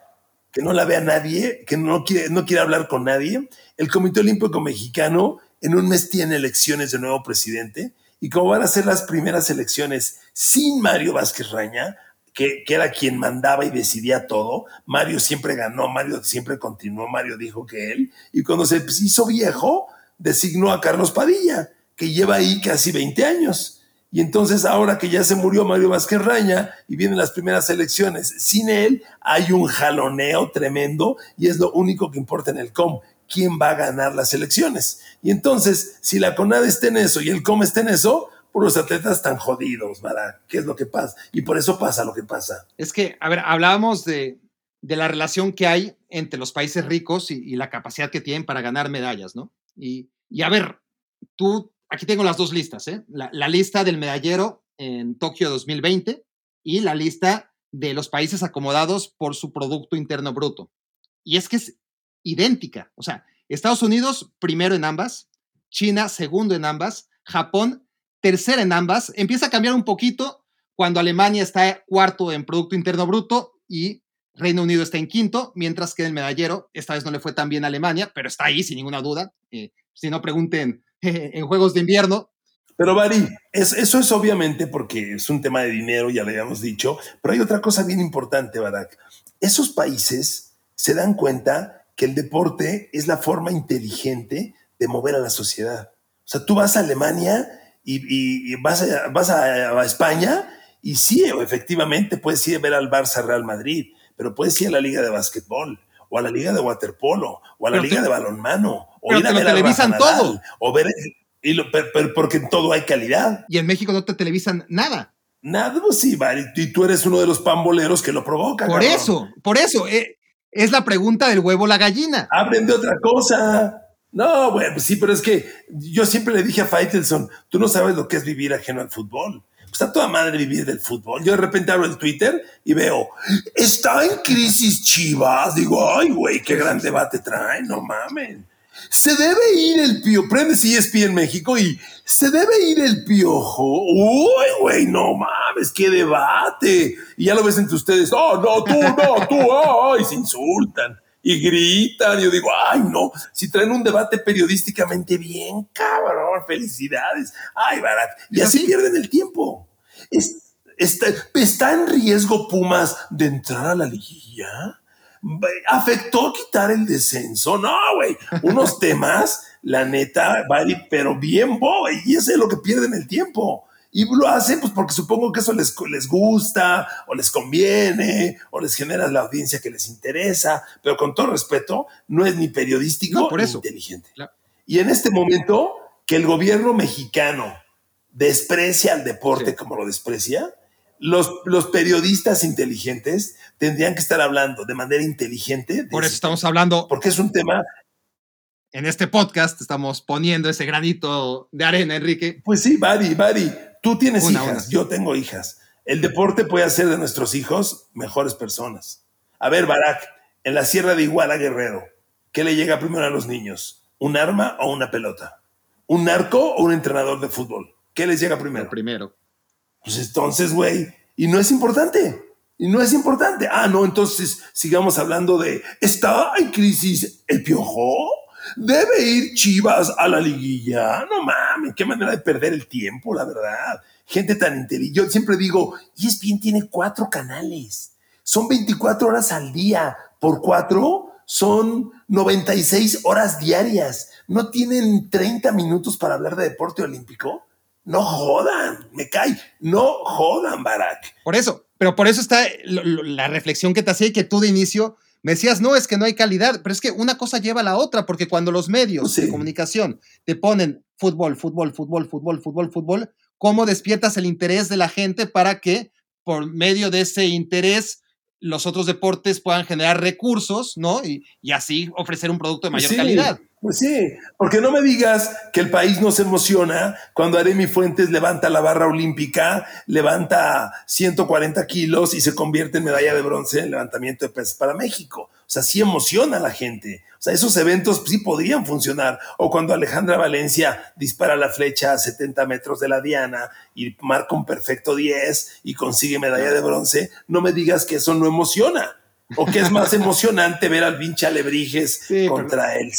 que no la vea nadie, que no quiere, no quiere hablar con nadie. El Comité Olímpico Mexicano en un mes tiene elecciones de nuevo presidente y como van a ser las primeras elecciones sin Mario Vázquez Raña, que, era quien mandaba y decidía todo. Mario siempre ganó, Mario siempre continuó, Mario dijo que él. Y cuando se hizo viejo, designó a Carlos Padilla, que lleva ahí casi 20 años. Y entonces ahora que ya se murió Mario Vázquez Raña y vienen las primeras elecciones, sin él hay un jaloneo tremendo y es lo único que importa en el COM. ¿Quién va a ganar las elecciones? Y entonces, si la CONAD está en eso y el COM está en eso, los atletas están jodidos, ¿verdad? ¿Qué es lo que pasa? Y por eso pasa lo que pasa. Es que, a ver, hablábamos de, de la relación que hay entre los países ricos y, y, la capacidad que tienen para ganar medallas, ¿no? Y, y a ver, tú aquí tengo las dos listas, ¿eh? la, la, lista del medallero en Tokio 2020 y la lista de los países acomodados por su Producto Interno Bruto. Y es que es idéntica. O sea, Estados Unidos primero en ambas, China segundo en ambas, Japón tercera en ambas. Empieza a cambiar un poquito cuando Alemania está cuarto en Producto Interno Bruto y Reino Unido está en quinto, mientras que en el medallero, esta vez no le fue tan bien a Alemania, pero está ahí sin ninguna duda. Eh, si no, pregunten en Juegos de Invierno. Pero, Bari, es, eso es obviamente porque es un tema de dinero, ya lo habíamos dicho, pero hay otra cosa bien importante, Barak. Esos países se dan cuenta que el deporte es la forma inteligente de mover a la sociedad. O sea, tú vas a Alemania y, y vas, a, vas a, a, España y sí, efectivamente puedes ir a ver al Barça Real Madrid, pero puedes ir a la Liga de Básquetbol o a la Liga de Waterpolo o a la pero Liga te, de Balonmano o pero ir a ver lo televisan Rafa Nadal, todo. o ver y lo, pero, pero porque en todo hay calidad. Y en México no te televisan nada. Nada, pues sí. Y tú eres uno de los pamboleros que lo provoca. Por cabrón. eso, por eso. eh, es la pregunta del huevo la gallina. Hablen de otra cosa. No, bueno, pues sí, pero es que yo siempre le dije a Faitelson, tú no sabes lo que es vivir ajeno al fútbol. Pues está toda madre vivir del fútbol. Yo de repente abro el Twitter y veo, está en crisis Chivas. Digo, ay, güey, qué gran debate trae, no mamen. Se debe ir el piojo. Prende ESP en México y se debe ir el piojo. Uy, güey, no mames, qué debate. Y ya lo ves entre ustedes. Oh, no, tú, no, tú, ay, se insultan y gritan. Yo digo, ay, no, si traen un debate periodísticamente bien, cabrón, felicidades. Ay, Barat. Y así pierden el tiempo. Es, está, ¿Está en riesgo Pumas de entrar a la liguilla? afectó quitar el descenso. No, güey. Unos temas, la neta, vale, pero bien, boy. Y eso es lo que pierden el tiempo. Y lo hacen pues porque supongo que eso les, les gusta o les conviene o les genera la audiencia que les interesa, pero con todo respeto, no es ni periodístico No, por ni inteligente. Claro. Y en este momento, que el gobierno mexicano desprecia al deporte Sí. como lo desprecia, los, los periodistas inteligentes tendrían que estar hablando de manera inteligente. de Por eso estamos hablando Porque es un tema, en este podcast, estamos poniendo ese granito de arena, Enrique. pues sí, Bari, Bari, tú tienes Una, hijas, una. yo tengo hijas. El deporte puede hacer de nuestros hijos mejores personas. A ver, Barak, en la Sierra de Iguala Guerrero, ¿qué le llega primero a los niños? ¿Un arma o una pelota? ¿Un narco o un entrenador de fútbol? ¿Qué les llega primero? Primero. Pues entonces, güey, y no es importante. Y no es importante. Ah, no, entonces sigamos hablando de, ¿está en crisis el piojo? ¿Debe ir Chivas a la liguilla? No mames, qué manera de perder el tiempo, la verdad. Gente tan inteligente. Yo siempre digo, ESPN tiene cuatro canales. Son 24 horas al día. Por cuatro son 96 horas diarias. ¿No tienen 30 minutos para hablar de deporte olímpico? No jodan, me cae. No jodan, Barack. Por eso, pero por eso está la reflexión que te hacía y que tú de inicio me decías, no, es que no hay calidad, pero es que una cosa lleva a la otra, porque cuando los medios Sí. de comunicación te ponen fútbol, fútbol, fútbol, fútbol, fútbol, fútbol, ¿cómo despiertas el interés de la gente para que por medio de ese interés los otros deportes puedan generar recursos, ¿no? Y, y así ofrecer un producto de mayor Sí, calidad. Pues sí, porque no me digas que el país no se emociona cuando Aremi Fuentes levanta la barra olímpica, levanta 140 kilos y se convierte en medalla de bronce en levantamiento de pesas para México. O sea, sí emociona a la gente. O sea, esos eventos sí podrían funcionar. O cuando Alejandra Valencia dispara la flecha a 70 metros de la diana y marca un perfecto 10 y consigue medalla de bronce, no me digas que eso no emociona. O que es más emocionante ver al pinche Alebrijes Sí, pero- contra el,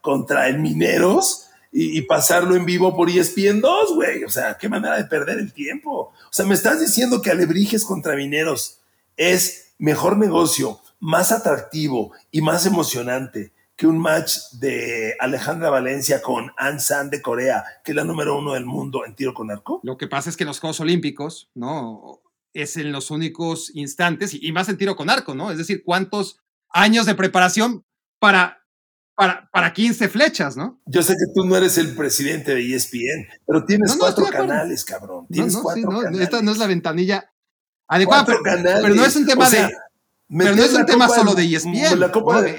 contra el Mineros y, y pasarlo en vivo por ESPN 2, güey. O sea, qué manera de perder el tiempo. O sea, me estás diciendo que Alebrijes contra Mineros es mejor negocio, más atractivo y más emocionante que un match de Alejandra Valencia con An San de Corea, que es la número uno del mundo en tiro con arco? Lo que pasa es que en los Juegos Olímpicos, ¿no? Es en los únicos instantes, y más en tiro con arco, ¿no? Es decir, ¿cuántos años de preparación para, para, para 15 flechas, ¿no? Yo sé que tú no eres el presidente de ESPN, pero tienes cuatro canales, cabrón. Tienes cuatro canales. Esta no es la ventanilla adecuada, pero, pero, no es un tema de... Pero no es un tema solo de ESPN,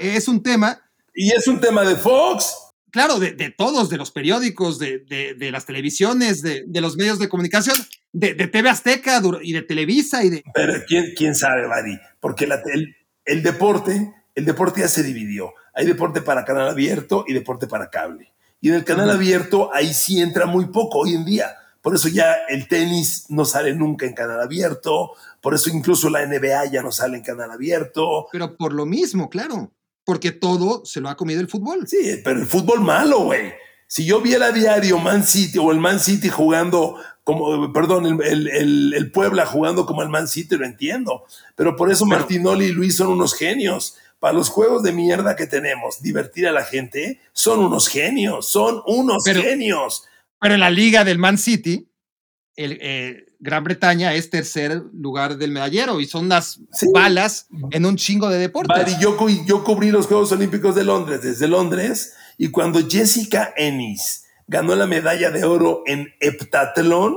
es un tema y es un tema de Fox. Claro, de, de todos, de los periódicos, de, de las televisiones, de, los medios de comunicación, de, TV Azteca y de Televisa y de... Pero quién, quién sabe, Bari, porque la, el, el deporte, el deporte ya se dividió. Hay deporte para canal abierto y deporte para cable. Y en el canal abierto ahí sí entra muy poco hoy en día. Por eso ya el tenis no sale nunca en canal abierto, por eso incluso la NBA ya no sale en canal abierto. Pero por lo mismo, claro porque todo se lo ha comido el fútbol. Sí, pero el fútbol malo, güey. Si yo viera a diario Man City o el Man City jugando como, perdón, el, el, Puebla jugando como el Man City, lo entiendo. Pero por eso Martinoli y Luis son unos genios. Para los juegos de mierda que tenemos, divertir a la gente, son unos genios, son unos genios. Pero en la liga del Man City, el, eh, Gran Bretaña es tercer lugar del medallero y son unas balas en un chingo de deportes. yo, yo cubrí los Juegos Olímpicos de Londres, desde Londres, y cuando Jessica Ennis ganó la medalla de oro en heptatlón,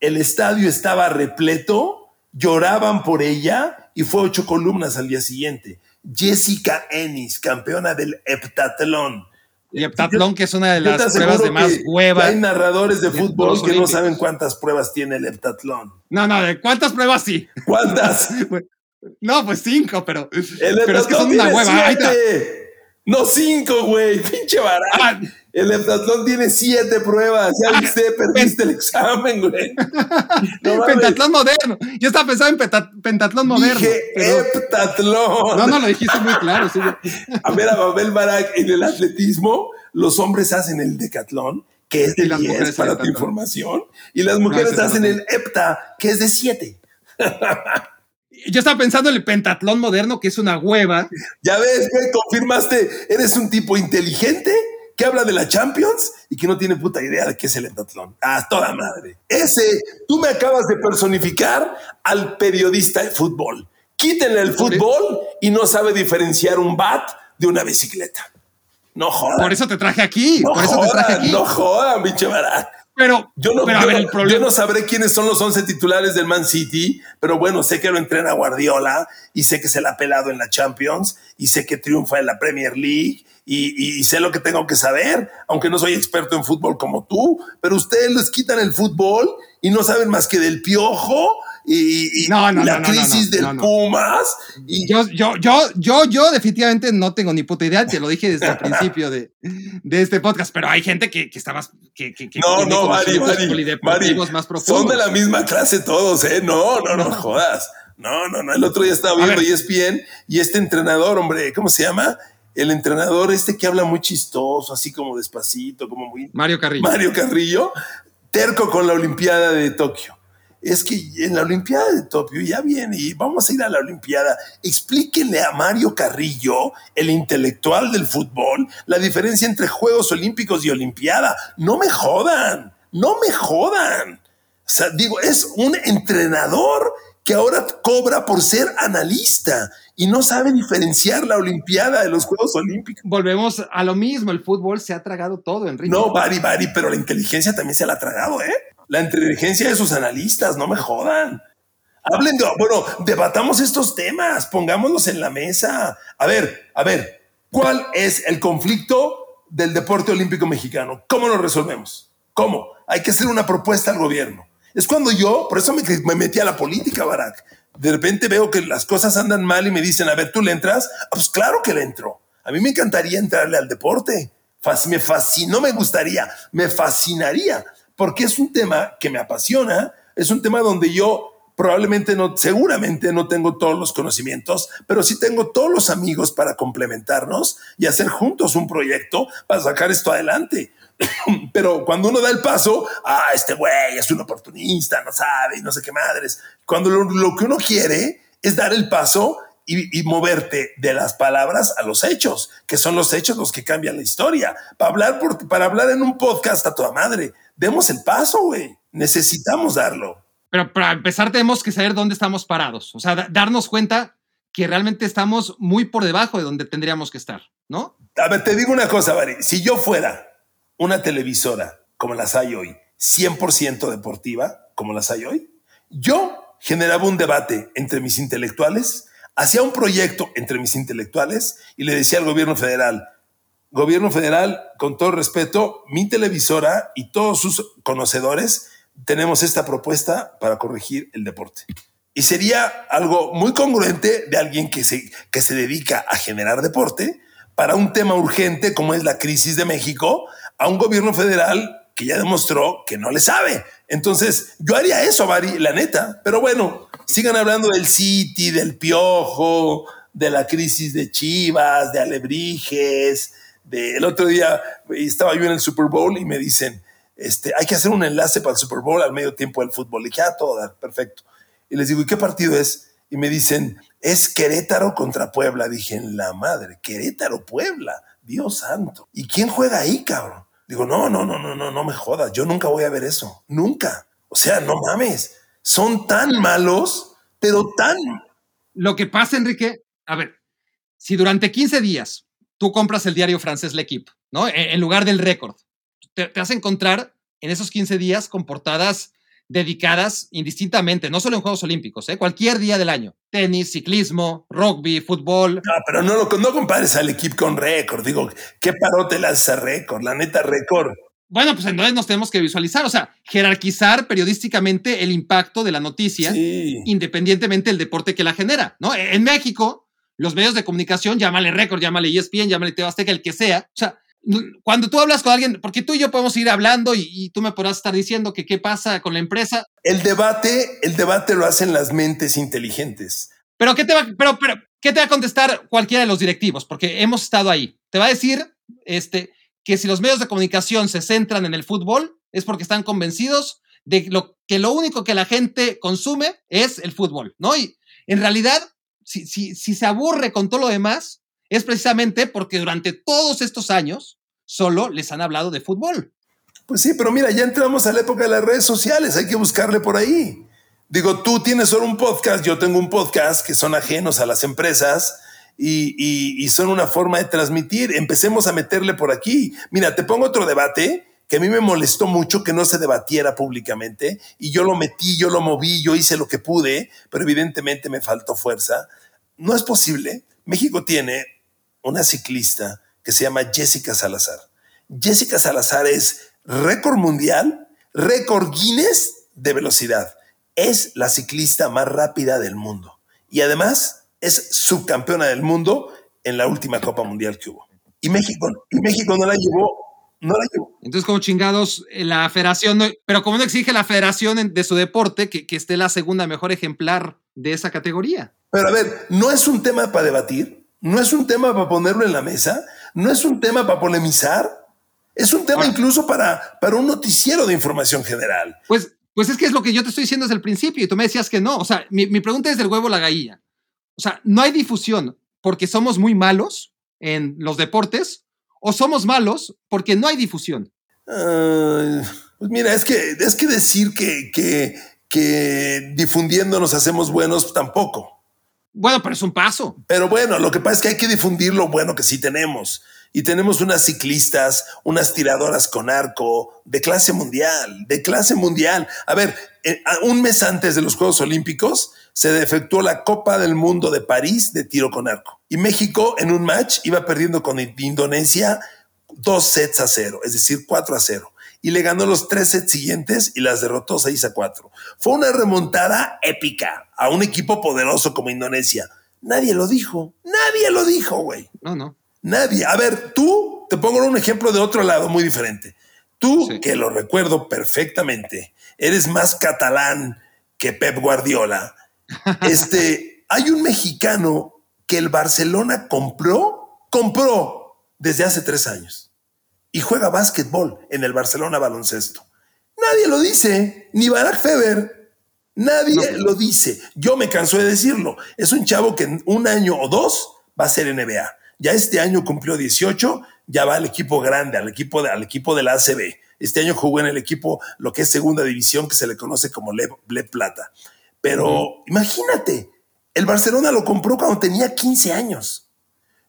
el estadio estaba repleto, lloraban por ella y fue ocho columnas al día siguiente. Jessica Ennis, campeona del heptatlón. Y heptatlón, que es una de las pruebas de más hueva. Hay narradores de, fútbol que no saben cuántas pruebas tiene el heptatlón. No, no, de cuántas pruebas sí. ¿Cuántas? no, pues cinco, pero, el pero es que son una hueva. No cinco, güey, pinche barato. El heptatlón tiene siete pruebas. Ya ah, viste, perdiste el examen, güey. pentatlón moderno. Yo estaba pensando en pentatlón moderno. Dije heptatlón. No, no, lo dijiste muy claro. Sí. A ver, a Babel Barak, en el atletismo, los hombres hacen el decatlón, que es de 10 para tu información, y las mujeres hacen el hepta, que es de 7. Yo estaba pensando en el pentatlón moderno, que es una hueva. Ya ves, güey, confirmaste, eres un tipo inteligente que habla de la Champions y que no tiene puta idea de qué es el pentatlón. A toda madre. Ese, tú me acabas de personificar al periodista de fútbol. Quítenle el fútbol y no sabe diferenciar un bat de una bicicleta. No jodan. Por eso te traje aquí. No por eso te traje aquí. No jodan, bicho barato. Pero, yo no, yo, no sabré quiénes son los 11 titulares del Man City, pero bueno, sé que lo entrena Guardiola y sé que se la ha pelado en la Champions y sé que triunfa en la Premier League y, y, sé lo que tengo que saber, aunque no soy experto en fútbol como tú, pero ustedes les quitan el fútbol y no saben más que del piojo y, la crisis del Pumas. Y yo, yo, yo, yo, yo definitivamente no tengo ni puta idea, te lo dije desde el principio de, de este podcast, pero hay gente que, que está más, que, que, no, no, Mari, Mari, más profundos. Son de la misma clase todos, ¿eh? No, no, no, jodas. No, no, no. El otro día estaba viendo ESPN y este entrenador, hombre, ¿cómo se llama? El entrenador este que habla muy chistoso, así como despacito, como muy... Mario Carrillo. Mario Carrillo, terco con la Olimpiada de Tokio es que en la Olimpiada de Tokio ya viene y vamos a ir a la Olimpiada. Explíquenle a Mario Carrillo, el intelectual del fútbol, la diferencia entre Juegos Olímpicos y Olimpiada. No me jodan, no me jodan. O sea, digo, es un entrenador que ahora cobra por ser analista y no sabe diferenciar la Olimpiada de los Juegos Olímpicos. Volvemos a lo mismo, el fútbol se ha tragado todo, Enrique. No, Bari, Bari, pero la inteligencia también se la ha tragado, ¿eh? La inteligencia de sus analistas, no me jodan. Hablen de, bueno, debatamos estos temas, pongámonos en la mesa. A ver, a ver, ¿cuál es el conflicto del deporte olímpico mexicano? ¿Cómo lo resolvemos? ¿Cómo? Hay que hacer una propuesta al gobierno. Es cuando yo, por eso me, me metí a la política, Barack. De repente veo que las cosas andan mal y me dicen, a ver, ¿tú le entras? Ah, pues claro que le entro. A mí me encantaría entrarle al deporte. Me fascinó, me gustaría, me fascinaría porque es un tema que me apasiona, es un tema donde yo probablemente no, seguramente no tengo todos los conocimientos, pero sí tengo todos los amigos para complementarnos y hacer juntos un proyecto para sacar esto adelante. pero cuando uno da el paso, ah, este güey es un oportunista, no sabe, no sé qué madres. Cuando lo, lo que uno quiere es dar el paso y, moverte de las palabras a los hechos, que son los hechos los que cambian la historia. Para hablar, por, para hablar en un podcast a toda madre, demos el paso, güey. Necesitamos darlo. Pero para empezar tenemos que saber dónde estamos parados, o sea, darnos cuenta que realmente estamos muy por debajo de donde tendríamos que estar, ¿no? A ver, te digo una cosa, Bari. Si yo fuera una televisora como las hay hoy, 100% deportiva como las hay hoy, yo generaba un debate entre mis intelectuales hacía un proyecto entre mis intelectuales y le decía al gobierno federal, gobierno federal, con todo respeto, mi televisora y todos sus conocedores tenemos esta propuesta para corregir el deporte. Y sería algo muy congruente de alguien que se, que se dedica a generar deporte para un tema urgente como es la crisis de México, a un gobierno federal que ya demostró que no le sabe. Entonces, yo haría eso, Bari, la neta. Pero bueno, sigan hablando del City, del Piojo, de la crisis de Chivas, de Alebrijes. De... El otro día estaba yo en el Super Bowl y me dicen, este, hay que hacer un enlace para el Super Bowl al medio tiempo del fútbol. Y dije, ah, todo, perfecto. Y les digo, ¿y qué partido es? Y me dicen, es Querétaro contra Puebla. Dije, en la madre, Querétaro, Puebla, Dios santo. ¿Y quién juega ahí, cabrón? Digo, no, no, no, no, no, no me jodas. Yo nunca voy a ver eso. Nunca. O sea, no mames. Son tan malos, pero tan. Lo que pasa, Enrique, a ver, si durante 15 días tú compras el diario francés L'Equipe, ¿no? En, lugar del récord, te, te, vas a encontrar en esos 15 días con portadas dedicadas indistintamente, no solo en Juegos Olímpicos, ¿eh? cualquier día del año. Tenis, ciclismo, rugby, fútbol. No, pero no, no compares al equipo con récord. Digo, ¿qué parote hace récord? La neta, récord. Bueno, pues entonces nos tenemos que visualizar, o sea, jerarquizar periodísticamente el impacto de la noticia, independientemente del deporte que la genera, ¿no? En México, los medios de comunicación, llámale récord, llámale ESPN, llámale Tebasteca, el que sea, o sea, cuando tú hablas con alguien, porque tú y yo podemos ir hablando y, tú me podrás estar diciendo que qué pasa con la empresa. El debate, el debate lo hacen las mentes inteligentes. Pero qué te va, pero, pero, ¿qué te va a contestar cualquiera de los directivos? Porque hemos estado ahí. Te va a decir, este, que si los medios de comunicación se centran en el fútbol es porque están convencidos de que lo único que la gente consume es el fútbol, ¿no? Y en realidad, si, si se aburre con todo lo demás, es precisamente porque durante todos estos años solo les han hablado de fútbol. Pues sí, pero mira, ya entramos a la época de las redes sociales, hay que buscarle por ahí. Digo, tú tienes solo un podcast, yo tengo un podcast que son ajenos a las empresas y, son una forma de transmitir. Empecemos a meterle por aquí. Mira, te pongo otro debate que a mí me molestó mucho que no se debatiera públicamente y yo lo metí, yo lo moví, yo hice lo que pude, pero evidentemente me faltó fuerza. No es posible. México tiene una ciclista que se llama Jessica Salazar. Jessica Salazar es récord mundial, récord Guinness de velocidad. Es la ciclista más rápida del mundo. Y además es subcampeona del mundo en la última Copa Mundial que hubo. Y México, y México no la llevó no la llevó. Entonces, como chingados, eh, la federación, pero como no exige la federación de su deporte que, que, esté la segunda mejor ejemplar de esa categoría. Pero a ver, no es un tema para debatir. No es un tema para ponerlo en la mesa, no es un tema para polemizar, es un tema incluso para, para un noticiero de información general. Pues, pues es que es lo que yo te estoy diciendo desde el principio y tú me decías que no. O sea, mi, pregunta es del huevo la gallina. O sea, no hay difusión porque somos muy malos en los deportes o somos malos porque no hay difusión. pues mira, es que, es que decir que, que, que difundiendo nos hacemos buenos tampoco. Bueno, pero es un paso. Pero bueno, lo que pasa es que hay que difundir lo bueno que sí tenemos. Y tenemos unas ciclistas, unas tiradoras con arco de clase mundial, de clase mundial. A ver, un mes antes de los Juegos Olímpicos se efectuó la Copa del Mundo de París de tiro con arco. Y México en un match iba perdiendo con Indonesia dos sets a cero, es decir, cuatro a cero y le ganó los tres sets siguientes y las derrotó 6 a 4. Fue una remontada épica a un equipo poderoso como Indonesia. Nadie lo dijo, nadie lo dijo, güey. No, no. Nadie. A ver, tú, te pongo un ejemplo de otro lado muy diferente. Tú, que lo recuerdo perfectamente, eres más catalán que Pep Guardiola. Este, hay un mexicano que el Barcelona compró, compró desde hace tres años y juega básquetbol en el Barcelona baloncesto. Nadie lo dice, ni Barack Feber. Nadie lo dice. Yo me canso de decirlo. Es un chavo que en un año o dos va a ser NBA. Ya este año cumplió 18, ya va al equipo grande, al equipo, de, al equipo de la ACB. Este año jugó en el equipo, lo que es segunda división, que se le conoce como Le, Plata. Pero imagínate, el Barcelona lo compró cuando tenía 15 años.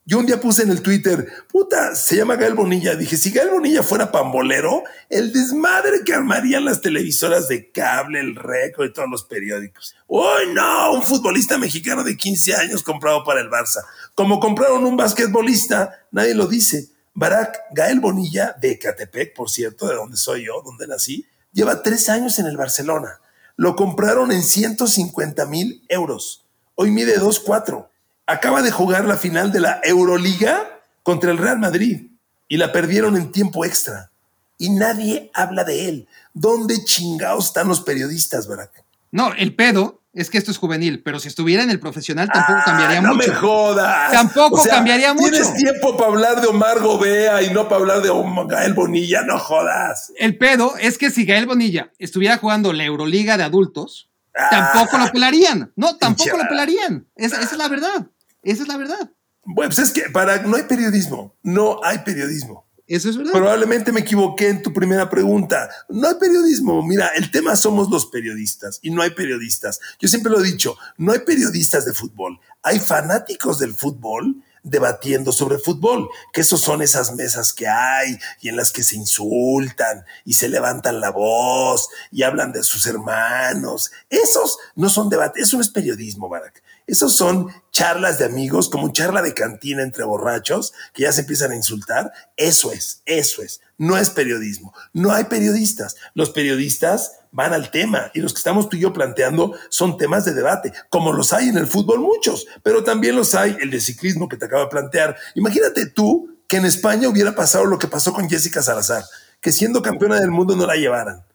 Yo un día puse en el Twitter, puta, se llama Gael Bonilla. Dije, si Gael Bonilla fuera pambolero, el desmadre que armarían las televisoras de cable, el récord y todos los periódicos. ¡Uy, no! Un futbolista mexicano de 15 años comprado para el Barça. Como compraron un basquetbolista, nadie lo dice. Barack Gael Bonilla, de Catepec, por cierto, de donde soy yo, donde nací, lleva tres años en el Barcelona. Lo compraron en 150 mil euros. Hoy mide 2.4 acaba de jugar la final de la Euroliga contra el Real Madrid y la perdieron en tiempo extra. Y nadie habla de él. ¿Dónde chingados están los periodistas, Barack? No, el pedo es que esto es juvenil, pero si estuviera en el profesional tampoco ah, cambiaría mucho. No me jodas. Tampoco cambiaría mucho. Tienes tiempo para hablar de Omar Gobea y no para hablar de Gael Bonilla, no jodas. El pedo es que si Gael Bonilla estuviera jugando la Euroliga de adultos, tampoco lo ah. pelarían. No, tampoco lo pelarían. esa es la verdad. Esa es la verdad. Bueno, pues es que para, no hay periodismo, no hay periodismo. Probablemente me equivoqué en tu primera pregunta. No hay periodismo. Mira, el tema somos los periodistas y no hay periodistas. Yo siempre lo he dicho, no hay periodistas de fútbol. Hay fanáticos del fútbol debatiendo sobre fútbol, que esos son esas mesas que hay y en las que se insultan y se levantan la voz y hablan de sus hermanos. Esos no son debates, eso no es periodismo, Barack. Esos son charlas de amigos, como charla de cantina entre borrachos, que ya se empiezan a insultar. Eso es, eso es. No es periodismo. No hay periodistas. Los periodistas van al tema y los que estamos tú y yo planteando son temas de debate, como los hay en el fútbol muchos, pero también los hay el de ciclismo que te acabo de plantear. Imagínate tú que en España hubiera pasado lo que pasó con Jessica Salazar, que siendo campeona del mundo no la llevaran.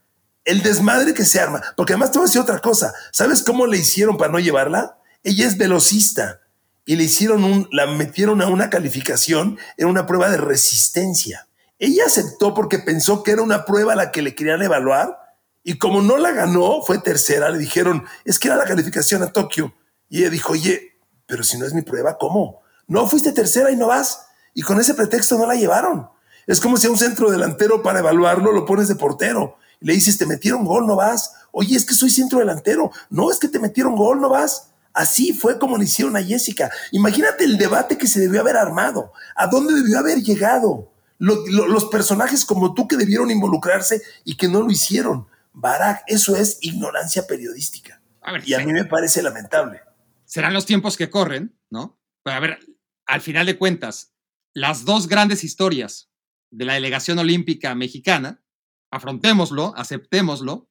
El desmadre que se arma, porque además te voy a decir otra cosa. ¿Sabes cómo le hicieron para no llevarla? Ella es velocista y le hicieron un, la metieron a una calificación en una prueba de resistencia. Ella aceptó porque pensó que era una prueba la que le querían evaluar y como no la ganó, fue tercera, le dijeron, es que era la calificación a Tokio. Y ella dijo, oye, pero si no es mi prueba, ¿cómo? No, fuiste tercera y no vas. Y con ese pretexto no la llevaron. Es como si a un centro delantero para evaluarlo lo pones de portero. Y le dices, te metieron gol, no vas. Oye, es que soy centro delantero. No, es que te metieron gol, no vas. Así fue como le hicieron a Jessica. Imagínate el debate que se debió haber armado. ¿A dónde debió haber llegado? los personajes como tú que debieron involucrarse y que no lo hicieron. Barack, eso es ignorancia periodística. y a mí me parece lamentable. Serán los tiempos que corren, ¿no? Pero a ver, al final de cuentas, las dos grandes historias de la delegación olímpica mexicana, afrontémoslo, aceptémoslo,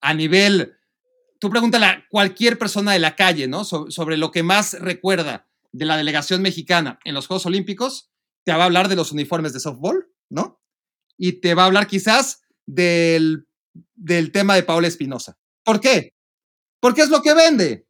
a nivel tú pregúntale a cualquier persona de la calle, ¿no? sobre lo que más recuerda de la delegación mexicana en los Juegos Olímpicos, te va a hablar de los uniformes de softball, ¿no? Y te va a hablar quizás del, del tema de Paola Espinosa. ¿Por qué? Porque es lo que vende.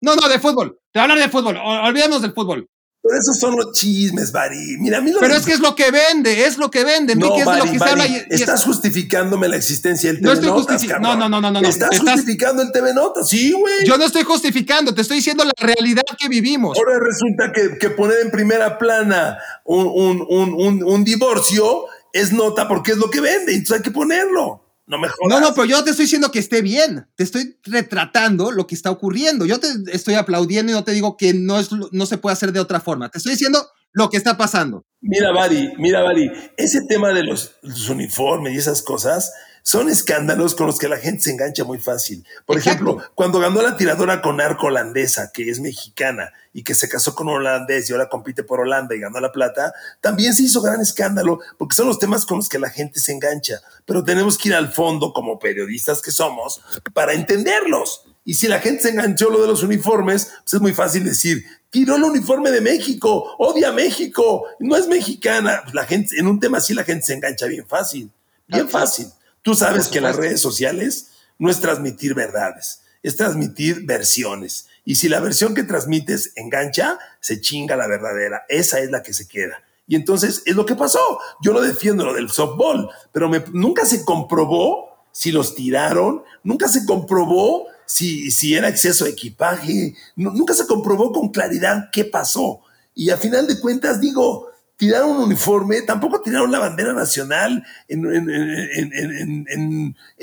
No, no, de fútbol. Te va a hablar de fútbol. Olvidemos del fútbol. Pero esos son los chismes, Bari. Mira, a mí Pero es que es lo que vende, es lo que vende. No, es lo que se habla estás justificándome la existencia del TV no estoy justificando. No, no, no, no, no. Estás, justificando el TV Notas, sí, güey. Yo no estoy justificando, te estoy diciendo la realidad que vivimos. Ahora resulta que, que poner en primera plana un, un, un, un divorcio es nota porque es lo que vende, entonces hay que ponerlo. No me jodas. No, no, pero yo no te estoy diciendo que esté bien. Te estoy retratando lo que está ocurriendo. Yo te estoy aplaudiendo y no te digo que no, es, no se puede hacer de otra forma. Te estoy diciendo lo que está pasando. Mira, Bari, mira, Bari, ese tema de los, uniformes y esas cosas son escándalos con los que la gente se engancha muy fácil. Por ejemplo, cuando ganó la tiradora con arco holandesa, que es mexicana y que se casó con un holandés y ahora compite por Holanda y ganó la plata, también se hizo gran escándalo porque son los temas con los que la gente se engancha. Pero tenemos que ir al fondo como periodistas que somos para entenderlos. Y si la gente se enganchó lo de los uniformes, pues es muy fácil decir, tiró el uniforme de México, odia a México, no es mexicana. Pues la gente, en un tema así la gente se engancha bien fácil, bien fácil. Tú sabes que las redes sociales no es transmitir verdades, es transmitir versiones. Y si la versión que transmites engancha, se chinga la verdadera. Esa es la que se queda. Y entonces es lo que pasó. Yo lo defiendo, lo del softball, pero nunca se comprobó si los tiraron, nunca se comprobó si, si era exceso de equipaje, nunca se comprobó con claridad qué pasó. Y a final de cuentas, digo, tiraron un uniforme, tampoco tiraron la bandera nacional en,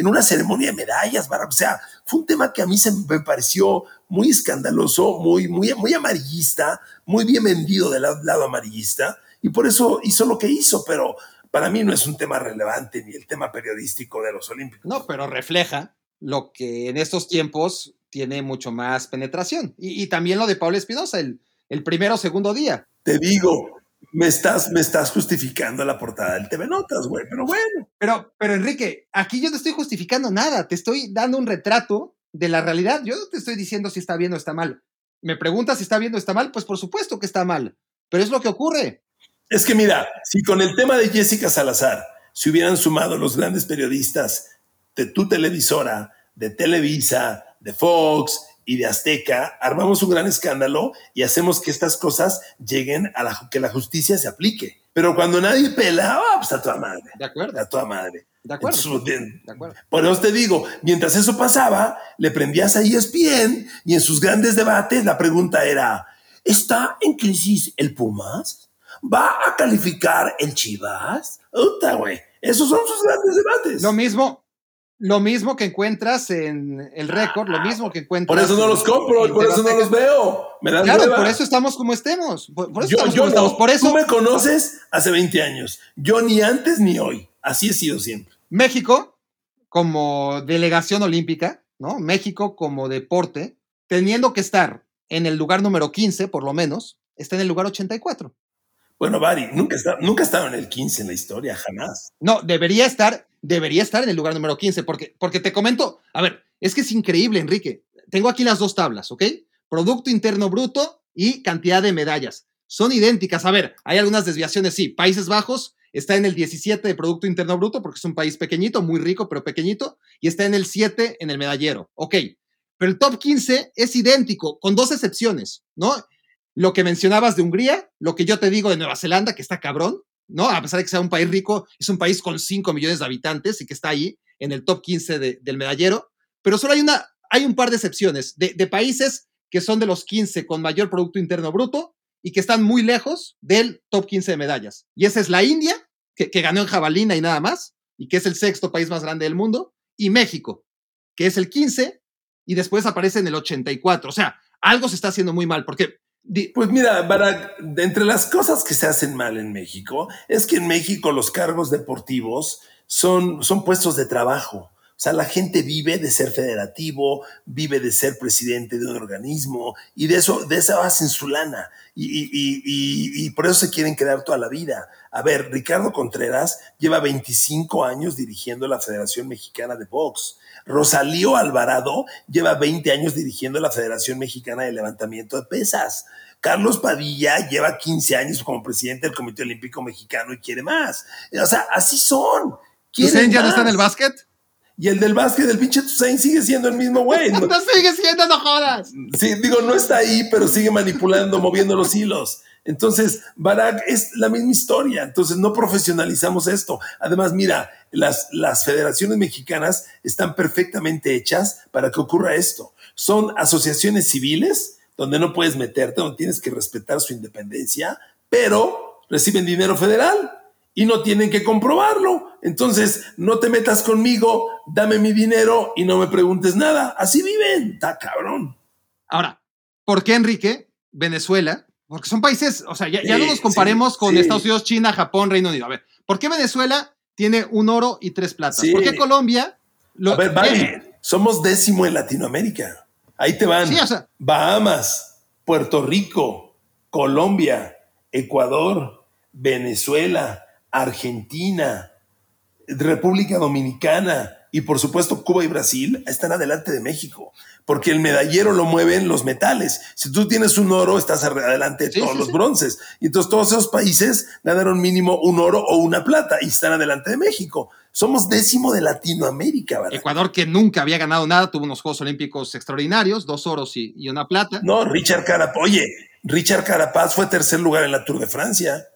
una ceremonia de medallas, o sea, fue un tema que a mí se me pareció muy escandaloso, muy, muy, muy amarillista, muy bien vendido del lado, amarillista, y por eso hizo lo que hizo, pero para mí no es un tema relevante ni el tema periodístico de los Olímpicos. No, pero refleja lo que en estos tiempos tiene mucho más penetración. Y, también lo de Pablo Espinosa, el, el primero o segundo día. Te digo, me estás, me estás justificando la portada del TV Notas, güey, pero bueno. Pero, pero Enrique, aquí yo no estoy justificando nada, te estoy dando un retrato de la realidad. Yo no te estoy diciendo si está bien o está mal. Me preguntas si está bien o está mal, pues por supuesto que está mal, pero es lo que ocurre. Es que mira, si con el tema de Jessica Salazar se hubieran sumado los grandes periodistas de tu televisora, de Televisa, de Fox, y de Azteca, armamos un gran escándalo y hacemos que estas cosas lleguen a la, que la justicia se aplique. Pero cuando nadie pela, ah, pues a toda madre. De acuerdo. A toda madre. De acuerdo. de, acuerdo. Por eso te digo, mientras eso pasaba, le prendías a ESPN y en sus grandes debates la pregunta era, ¿está en crisis el Pumas? ¿Va a calificar el Chivas? Uta, güey. Esos son sus grandes debates. Lo mismo, lo mismo que encuentras en el récord, lo mismo que encuentras. Por eso no los compro, por eso no los veo. Me claro, por eso estamos como estemos. Por, eso estamos como estamos. Por eso. Tú me conoces hace 20 años. Yo ni antes ni hoy. Así he sido siempre. México, como delegación olímpica, ¿no? México como deporte, teniendo que estar en el lugar número 15, por lo menos, está en el lugar 84. Bueno, Bari, nunca, está, nunca ha estado en el 15 en la historia, jamás. No, debería estar, debería estar en el lugar número 15, porque, porque te comento, a ver, es que es increíble, Enrique. Tengo aquí las dos tablas, ¿ok? Producto Interno Bruto y cantidad de medallas. Son idénticas. A ver, hay algunas desviaciones, sí. Países Bajos está en el 17 de Producto Interno Bruto, porque es un país pequeñito, muy rico, pero pequeñito, y está en el 7 en el medallero. Ok, pero el top 15 es idéntico, con dos excepciones, ¿no? lo que mencionabas de Hungría, lo que yo te digo de Nueva Zelanda, que está cabrón, ¿no? A pesar de que sea un país rico, es un país con 5 millones de habitantes y que está ahí en el top 15 del medallero, pero solo hay, una, hay un par de excepciones de, países que son de los 15 con mayor Producto Interno Bruto y que están muy lejos del top 15 de medallas. Y esa es la India, que, que ganó en jabalina y nada más, y que es el sexto país más grande del mundo, y México, que es el 15 y después aparece en el 84. O sea, algo se está haciendo muy mal, porque pues mira, para, entre las cosas que se hacen mal en México, es que en México los cargos deportivos son, son puestos de trabajo. O sea, la gente vive de ser federativo, vive de ser presidente de un organismo y de eso, de esa base en su lana. Y, y, por eso se quieren quedar toda la vida. A ver, Ricardo Contreras lleva 25 años dirigiendo la Federación Mexicana de Box. Rosalío Alvarado lleva 20 años dirigiendo la Federación Mexicana de Levantamiento de Pesas. Carlos Padilla lleva 15 años como presidente del Comité Olímpico Mexicano y quiere más. O sea, así son. ¿Quién ya no está en el básquet? Y el del básquet, del pinche Toussaint, sigue siendo el mismo güey. No, sigue siendo, no jodas. Sí, digo, no está ahí, pero sigue manipulando, moviendo los hilos. Entonces, Barack es la misma historia. Entonces, no profesionalizamos esto. Además, mira, las, las federaciones mexicanas están perfectamente hechas para que ocurra esto. Son asociaciones civiles donde no puedes meterte, donde tienes que respetar su independencia, pero reciben dinero federal y no tienen que comprobarlo. Entonces, no te metas conmigo, dame mi dinero y no me preguntes nada. Así viven, está cabrón. Ahora, ¿por qué Enrique, Venezuela, porque son países, o sea, ya, no nos comparemos con Estados Unidos, China, Japón, Reino Unido. A ver, ¿por qué Venezuela tiene un oro y tres platas? ¿Por qué Colombia? a ver, vale, somos décimo en Latinoamérica. Ahí te van. Bahamas, Puerto Rico, Colombia, Ecuador, Venezuela, Argentina, República Dominicana y por supuesto Cuba y Brasil están adelante de México porque el medallero lo mueven los metales. Si tú tienes un oro, estás adelante de todos los bronces. Y entonces todos esos países ganaron mínimo un oro o una plata y están adelante de México. Somos décimo de Latinoamérica, ¿verdad? Ecuador, que nunca había ganado nada, tuvo unos Juegos Olímpicos extraordinarios, dos oros y, una plata. No, Richard Carapaz, oye, Richard Carapaz fue tercer lugar en la Tour de Francia.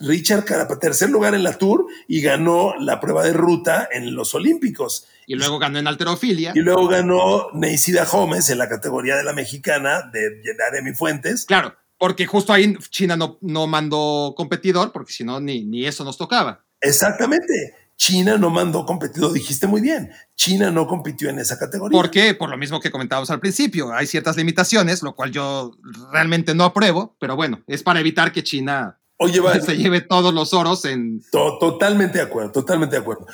Richard Carapaz, tercer lugar en la Tour y ganó la prueba de ruta en los Olímpicos. Y luego ganó en alterofilia. Y luego ganó Neisida Gómez en la categoría de la mexicana de, de mi Fuentes. Claro, porque justo ahí China no, no mandó competidor, porque si no, ni, ni eso nos tocaba. Exactamente. China no mandó competidor, dijiste muy bien. China no compitió en esa categoría. ¿Por qué? Por lo mismo que comentábamos al principio. Hay ciertas limitaciones, lo cual yo realmente no apruebo, pero bueno, es para evitar que China Oye, se lleve todos los oros en. totalmente de acuerdo, totalmente de acuerdo.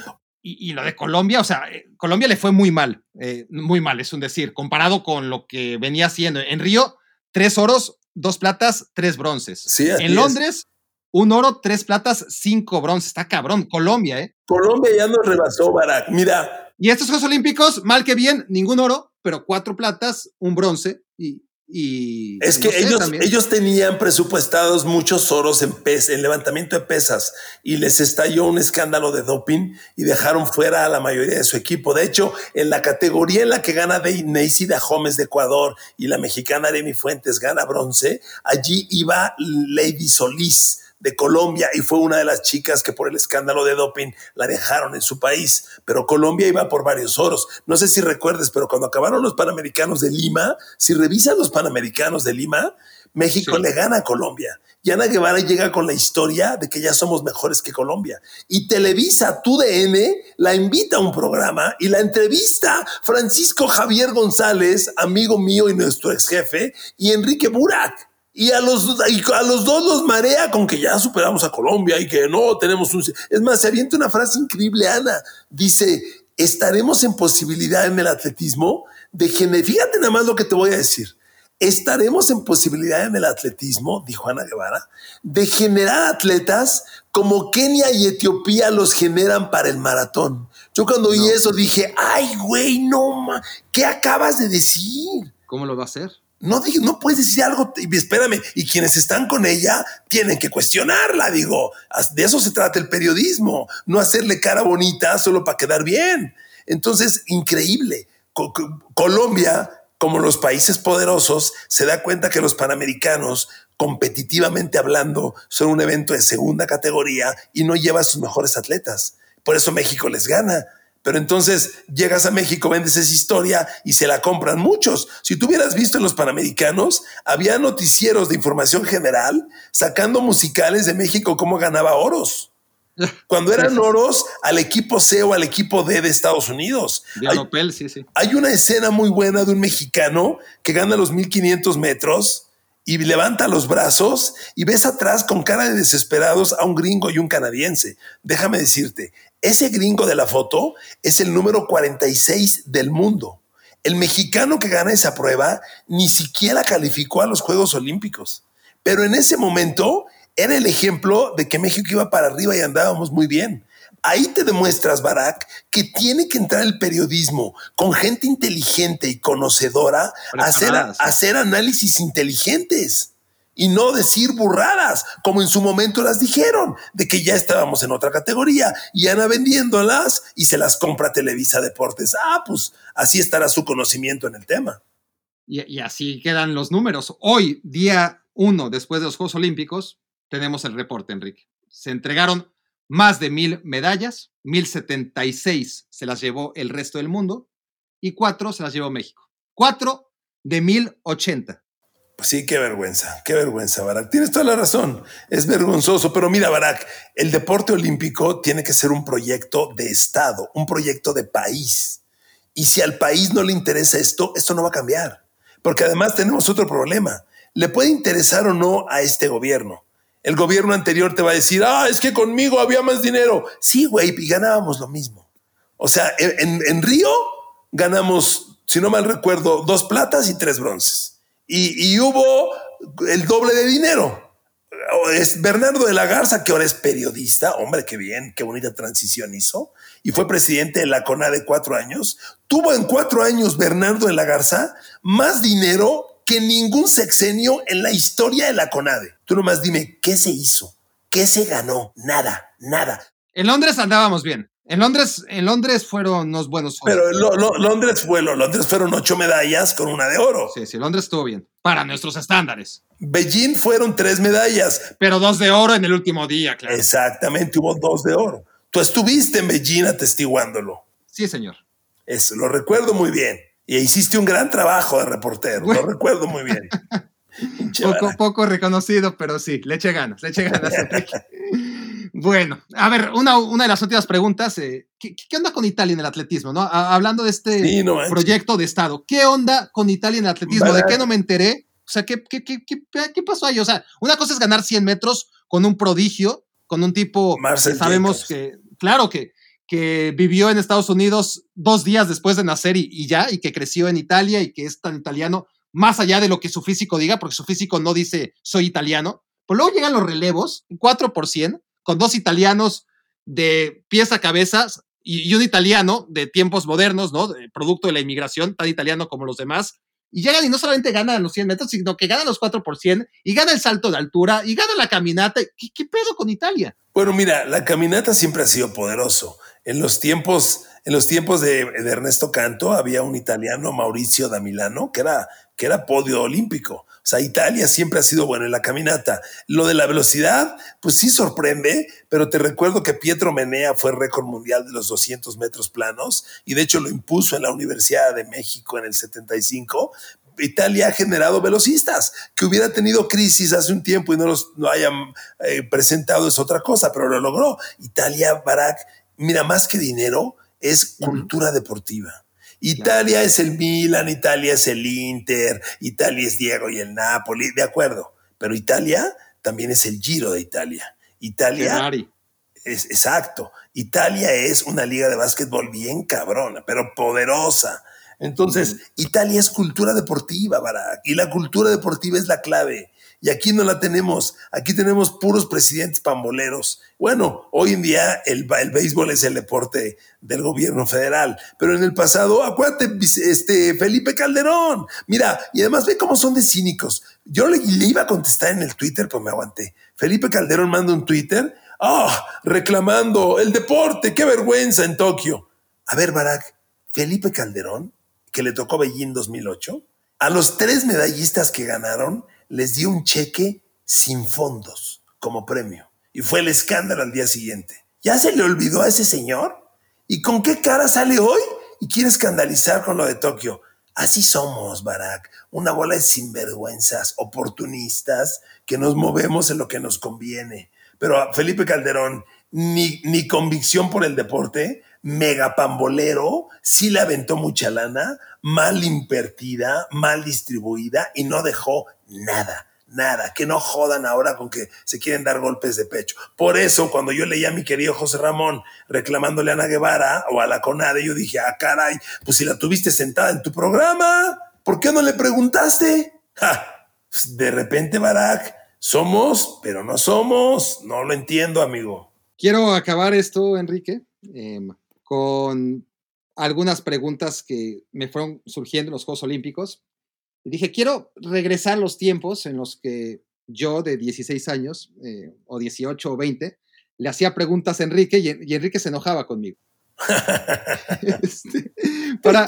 Y, lo de Colombia, o sea, eh, Colombia le fue muy mal, eh, muy mal, es un decir, comparado con lo que venía haciendo. En Río, tres oros, dos platas, tres bronces. Sí, en Londres, un oro, tres platas, cinco bronces. Está cabrón. Colombia, ¿eh? Colombia ya nos rebasó, Barack. Mira. Y estos Juegos Olímpicos, mal que bien, ningún oro, pero cuatro platas, un bronce y y es que ellos, ellos tenían presupuestados muchos oros en, en levantamiento de pesas y les estalló un escándalo de doping y dejaron fuera a la mayoría de su equipo. De hecho, en la categoría en la que gana de Neisida Gómez de Ecuador y la mexicana Aremi Fuentes gana bronce, allí iba Lady Solís de Colombia y fue una de las chicas que por el escándalo de doping la dejaron en su país. Pero Colombia iba por varios oros. No sé si recuerdes, pero cuando acabaron los Panamericanos de Lima, si revisan los Panamericanos de Lima, México le gana a Colombia. Y Ana Guevara llega con la historia de que ya somos mejores que Colombia. Y Televisa, tu DN, la invita a un programa y la entrevista Francisco Javier González, amigo mío y nuestro ex jefe, y Enrique Burak. Y a los, a los dos los marea con que ya superamos a Colombia y que no tenemos un... Es más, se avienta una frase increíble, Ana. Dice, estaremos en posibilidad en el atletismo de generar... Fíjate nada más lo que te voy a decir. Estaremos en posibilidad en el atletismo, dijo Ana Guevara, de generar atletas como Kenia y Etiopía los generan para el maratón. Yo cuando oí eso dije, ay, güey, no, ¿qué acabas de decir? ¿Cómo lo va a hacer? No, no puedes decir algo, espérame, y quienes están con ella tienen que cuestionarla, digo, de eso se trata el periodismo, no hacerle cara bonita solo para quedar bien. Entonces, increíble. Colombia, como los países poderosos, se da cuenta que los panamericanos, competitivamente hablando, son un evento de segunda categoría y no lleva a sus mejores atletas. Por eso México les gana pero entonces llegas a México, vendes esa historia y se la compran muchos. Si tú hubieras visto en los Panamericanos, había noticieros de información general sacando musicales de México cómo ganaba oros. Cuando eran oros al equipo C o al equipo D de Estados Unidos. hay, sí, sí. Hay una escena muy buena de un mexicano que gana los 1500 metros y levanta los brazos y ves atrás con cara de desesperados a un gringo y un canadiense. Déjame decirte, ese gringo de la foto es el número 46 del mundo. El mexicano que gana esa prueba ni siquiera calificó a los Juegos Olímpicos. Pero en ese momento era el ejemplo de que México iba para arriba y andábamos muy bien. Ahí te demuestras, Barack, que tiene que entrar el periodismo con gente inteligente y conocedora a hacer, a hacer análisis inteligentes y no decir burradas, como en su momento las dijeron, de que ya estábamos en otra categoría y Ana vendiéndolas y se las compra Televisa Deportes. Ah, pues así estará su conocimiento en el tema. Y, así quedan los números. Hoy, día uno después de los Juegos Olímpicos, tenemos el reporte, Enrique. Se entregaron más de mil medallas, mil setenta y seis se las llevó el resto del mundo y cuatro se las llevó México. Cuatro de mil ochenta. Pues sí, qué vergüenza, qué vergüenza, Barak. Tienes toda la razón, es vergonzoso, pero mira, Barak, el deporte olímpico tiene que ser un proyecto de Estado, un proyecto de país. Y si al país no le interesa esto, esto no va a cambiar. Porque además tenemos otro problema. Le puede interesar o no a este gobierno. El gobierno anterior te va a decir, ah, es que conmigo había más dinero. Sí, güey, y ganábamos lo mismo. O sea, en, en Río ganamos, si no mal recuerdo, dos platas y tres bronces y, hubo el doble de dinero. Es Bernardo de la Garza, que ahora es periodista, hombre, qué bien, qué bonita transición hizo, y fue presidente de la CONADE cuatro años. Tuvo en cuatro años Bernardo de la Garza más dinero que ningún sexenio en la historia de la CONADE. Tú nomás dime, ¿qué se hizo? ¿Qué se ganó? Nada, nada. En Londres andábamos bien. En Londres, en Londres fueron unos buenos Pero Londres fue, Londres fueron ocho medallas con una de oro. Sí, sí, Londres estuvo bien. Para nuestros estándares. Beijing fueron tres medallas. Pero dos de oro en el último día, claro. Exactamente, hubo dos de oro. Tú estuviste en Beijing atestiguándolo. Sí, señor. Eso, lo recuerdo muy bien. Y hiciste un gran trabajo de reportero, lo recuerdo muy bien. poco, poco reconocido, pero sí, le eché ganas, le eché ganas. bueno, a ver, una, una, de las últimas preguntas, eh, ¿qué, ¿qué, onda con Italia en el atletismo? ¿no? hablando de este sí, no proyecto de Estado, ¿qué onda con Italia en el atletismo? ¿De qué no me enteré? O sea, ¿qué, qué, qué, qué, pasó ahí? O sea, una cosa es ganar 100 metros con un prodigio, con un tipo Marcel que sabemos que, claro que, que vivió en Estados Unidos dos días después de nacer y, y, ya, y que creció en Italia y que es tan italiano, más allá de lo que su físico diga, porque su físico no dice soy italiano. Pues luego llegan los relevos, 4 por 100, con dos italianos de pies a cabeza y, un italiano de tiempos modernos, ¿no? Producto de la inmigración, tan italiano como los demás, y llegan y no solamente ganan los 100 metros, sino que ganan los 4 por 100 y gana el salto de altura y gana la caminata. ¿Qué, ¿Qué, pedo con Italia? Bueno, mira, la caminata siempre ha sido poderoso. En los tiempos, en los tiempos de, de Ernesto Canto había un italiano, Mauricio da Milano, que era, que era podio olímpico. O sea, Italia siempre ha sido bueno en la caminata. Lo de la velocidad, pues sí sorprende, pero te recuerdo que Pietro Menea fue récord mundial de los 200 metros planos y de hecho lo impuso en la Universidad de México en el 75. Italia ha generado velocistas. Que hubiera tenido crisis hace un tiempo y no los no hayan eh, presentado es otra cosa, pero lo logró. Italia, Barack, mira, más que dinero, es cultura deportiva. Italia es el Milan, Italia es el Inter, Italia es Diego y el Napoli, de acuerdo. Pero Italia también es el Giro de Italia. Italia es exacto. Italia es una liga de básquetbol bien cabrona, pero poderosa. Entonces. Italia es cultura deportiva, Barack, y la cultura deportiva es la clave. Y aquí no la tenemos. Aquí tenemos puros presidentes pamboleros. Bueno, hoy en día el, el, béisbol es el deporte del gobierno federal, pero en el pasado, acuérdate, este Felipe Calderón. Mira, y además ve cómo son de cínicos. Yo le, iba a contestar en el Twitter, pues me aguanté. Felipe Calderón manda un Twitter, ah, oh, reclamando el deporte, qué vergüenza en Tokio. A ver, Barack, Felipe Calderón, que le tocó Beijing 2008, a los tres medallistas que ganaron, les dio un cheque sin fondos como premio. Y fue el escándalo al día siguiente. ¿Ya se le olvidó a ese señor? ¿Y con qué cara sale hoy? Y quiere escandalizar con lo de Tokio. Así somos, Barack. Una bola de sinvergüenzas, oportunistas, que nos movemos en lo que nos conviene. Pero a Felipe Calderón, ni, ni convicción por el deporte, mega pambolero, sí le aventó mucha lana, mal invertida, mal distribuida y no dejó nada, nada, que no jodan ahora con que se quieren dar golpes de pecho. Por eso, cuando yo leía a mi querido José Ramón reclamándole a Ana Guevara o a la CONADE, yo dije, ah, caray, pues si la tuviste sentada en tu programa, ¿por qué no le preguntaste? Ja, de repente, Barack, somos, pero no somos, no lo entiendo, amigo. Quiero acabar esto, Enrique, eh, con algunas preguntas que me fueron surgiendo en los Juegos Olímpicos. Y dije, quiero regresar los tiempos en los que yo, de 16 años, eh, o 18 o 20, le hacía preguntas a Enrique y, y Enrique se enojaba conmigo. este, para,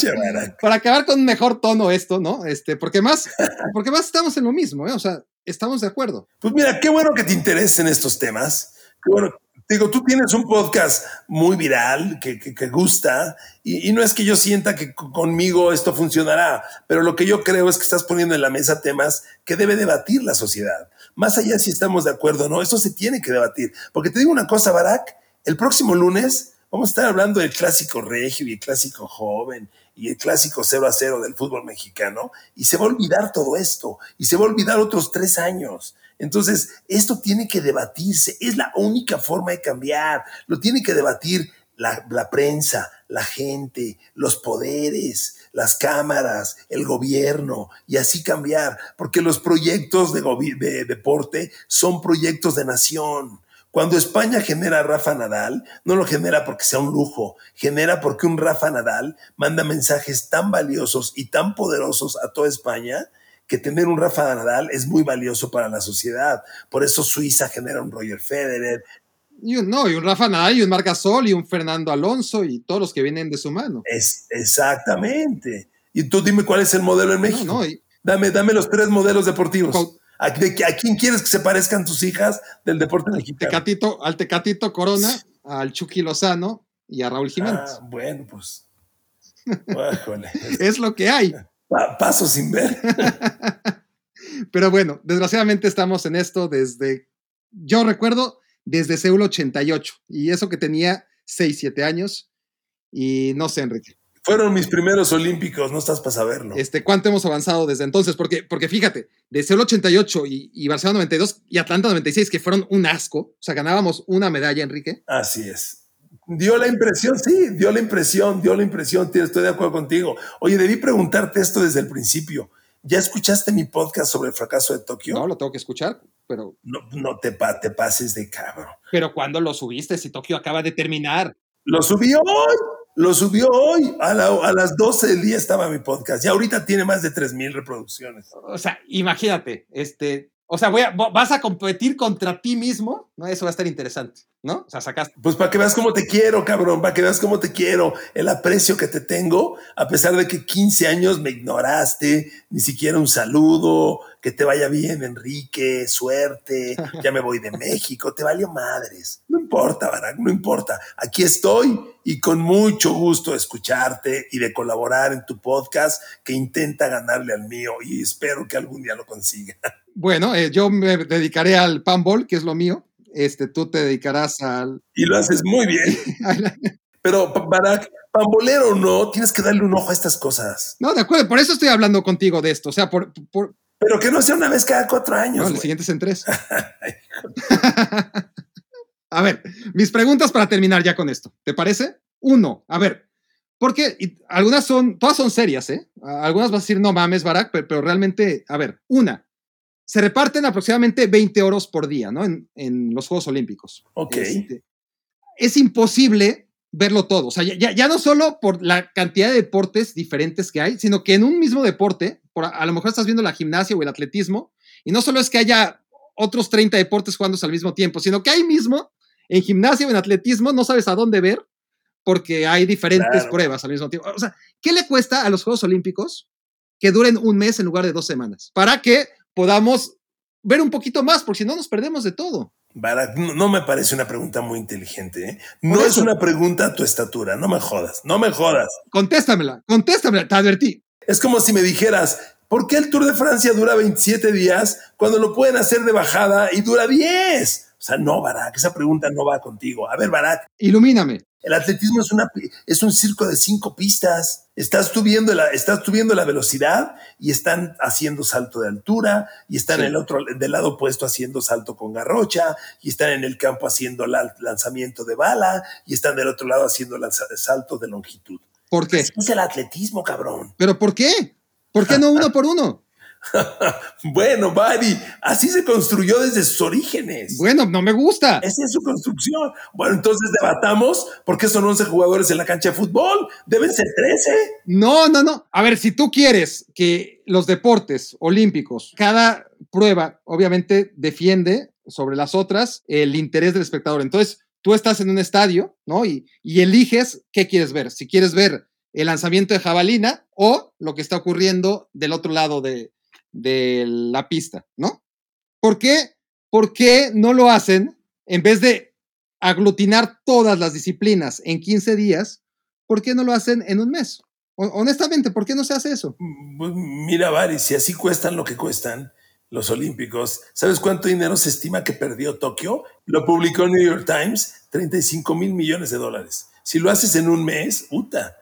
para, acabar con mejor tono esto, ¿no? Este, porque más, porque más estamos en lo mismo, ¿eh? O sea, estamos de acuerdo. Pues mira, qué bueno que te interesen estos temas. Qué bueno, Digo, tú tienes un podcast muy viral que, que, que gusta y, no es que yo sienta que conmigo esto funcionará, pero lo que yo creo es que estás poniendo en la mesa temas que debe debatir la sociedad. Más allá si estamos de acuerdo o no, esto se tiene que debatir. Porque te digo una cosa, Barack, el próximo lunes vamos a estar hablando del clásico regio y el clásico joven y el clásico 0 a 0 del fútbol mexicano y se va a olvidar todo esto y se va a olvidar otros tres años. Entonces, esto tiene que debatirse, es la única forma de cambiar, lo tiene que debatir la, prensa, la gente, los poderes, las cámaras, el gobierno, y así cambiar, porque los proyectos de, de deporte son proyectos de nación. Cuando España genera a Rafa Nadal, no lo genera porque sea un lujo, genera porque un Rafa Nadal manda mensajes tan valiosos y tan poderosos a toda España que tener un Rafa Nadal es muy valioso para la sociedad. Por eso Suiza genera un Roger Federer. Y un, no, y un Rafa Nadal, y un Marc Gasol, y un Fernando Alonso, y todos los que vienen de su mano. Es, exactamente. Y tú dime cuál es el modelo en México. No, no, y, dame, dame los tres modelos deportivos. ¿A, quién quieres que se parezcan tus hijas del deporte mexicano? Tecatito, al Tecatito Corona, al Chucky Lozano y a Raúl Jiménez. Ah, bueno, pues. es lo que hay. Paso sin ver. Pero bueno, desgraciadamente estamos en esto desde, yo recuerdo, desde Seúl 88. Y eso que tenía 6, 7 años. Y no sé, Enrique. Fueron mis primeros olímpicos, no estás para saberlo. Este, ¿Cuánto hemos avanzado desde entonces? Porque, porque fíjate, de Seúl 88 y, y Barcelona 92 y Atlanta 96, que fueron un asco, o sea, ganábamos una medalla, Enrique. Así es. Dio la impresión, sí, dio la impresión, dio la impresión, estoy de acuerdo contigo. Oye, debí preguntarte esto desde el principio. ¿Ya escuchaste mi podcast sobre el fracaso de Tokio? No, lo tengo que escuchar, pero... No, no te, te pases de cabrón. Pero ¿cuándo lo subiste si Tokio acaba de terminar? Lo subió hoy, lo subió hoy. A, a las 12 del día estaba mi podcast. Y ahorita tiene más de 3.000 reproducciones. O sea, imagínate, este, o sea, voy a, vas a competir contra ti mismo, ¿no? Eso va a estar interesante, ¿no? O sea, sacaste. Pues para que veas cómo te quiero, cabrón, para que veas cómo te quiero, el aprecio que te tengo, a pesar de que 15 años me ignoraste, ni siquiera un saludo, que te vaya bien, Enrique, suerte, ya me voy de México, te valió madres. No importa, Barack, no importa. Aquí estoy y con mucho gusto de escucharte y de colaborar en tu podcast que intenta ganarle al mío y espero que algún día lo consiga. Bueno, eh, yo me dedicaré al panball, que es lo mío. Este, tú te dedicarás al. Y lo haces muy bien. Pero, Barack, pambolero o no, tienes que darle un ojo a estas cosas. No, de acuerdo, por eso estoy hablando contigo de esto. O sea, por. Pero que no sea una vez cada cuatro años. No, el siguiente es en tres. a ver, mis preguntas para terminar ya con esto. ¿Te parece? Uno, a ver, porque algunas son, todas son serias, ¿eh? Algunas vas a decir, no mames, Barack, pero, pero realmente, a ver, una, se reparten aproximadamente 20 oros por día, ¿no? En, los Juegos Olímpicos. Ok. Este, es imposible verlo todo. O sea, ya, no solo por la cantidad de deportes diferentes que hay, sino que en un mismo deporte, por, a lo mejor estás viendo la gimnasia o el atletismo, y no solo es que haya otros 30 deportes jugándose al mismo tiempo, sino que ahí mismo, en gimnasia o en atletismo, no sabes a dónde ver porque hay diferentes pruebas al mismo tiempo. O sea, ¿qué le cuesta a los Juegos Olímpicos que duren un mes en lugar de dos semanas? Para que podamos ver un poquito más, porque si no nos perdemos de todo. no, me parece una pregunta muy inteligente. ¿eh? No es una pregunta a tu estatura, no me jodas, no me jodas. Contéstamela, contéstamela, te advertí. Es como si me dijeras, ¿por qué el Tour de Francia dura 27 días cuando lo pueden hacer de bajada y dura 10? O sea, no, Barak, esa pregunta no va contigo. A ver, Barak. Ilumíname. El atletismo es, una, es un circo de cinco pistas. Estás subiendo, la, estás subiendo la velocidad y están haciendo salto de altura y están en el otro, del lado opuesto haciendo salto con garrocha y están en el campo haciendo lanzamiento de bala y están del otro lado haciendo salto de longitud. ¿Por qué? Es el atletismo, cabrón. ¿Pero por qué? ¿Por qué no uno por uno? bueno, Buddy, así se construyó desde sus orígenes. Bueno, no me gusta. Esa es su construcción. Bueno, entonces debatamos por qué son 11 jugadores en la cancha de fútbol. Deben ser 13. No, no, no. A ver, si tú quieres que los deportes olímpicos, cada prueba obviamente defiende sobre las otras el interés del espectador. Entonces, tú estás en un estadio, ¿no? Y, y eliges qué quieres ver. Si quieres ver el lanzamiento de jabalina o lo que está ocurriendo del otro lado de, de la pista, ¿no? ¿Por qué? ¿Por qué no lo hacen en vez de aglutinar todas las disciplinas en 15 días? ¿Por qué no lo hacen en un mes? Honestamente, ¿por qué no se hace eso? Mira, Bari, si así cuestan lo que cuestan los Olímpicos, ¿sabes cuánto dinero se estima que perdió Tokio? Lo publicó New York Times, 35 mil millones de dólares. Si lo haces en un mes, puta,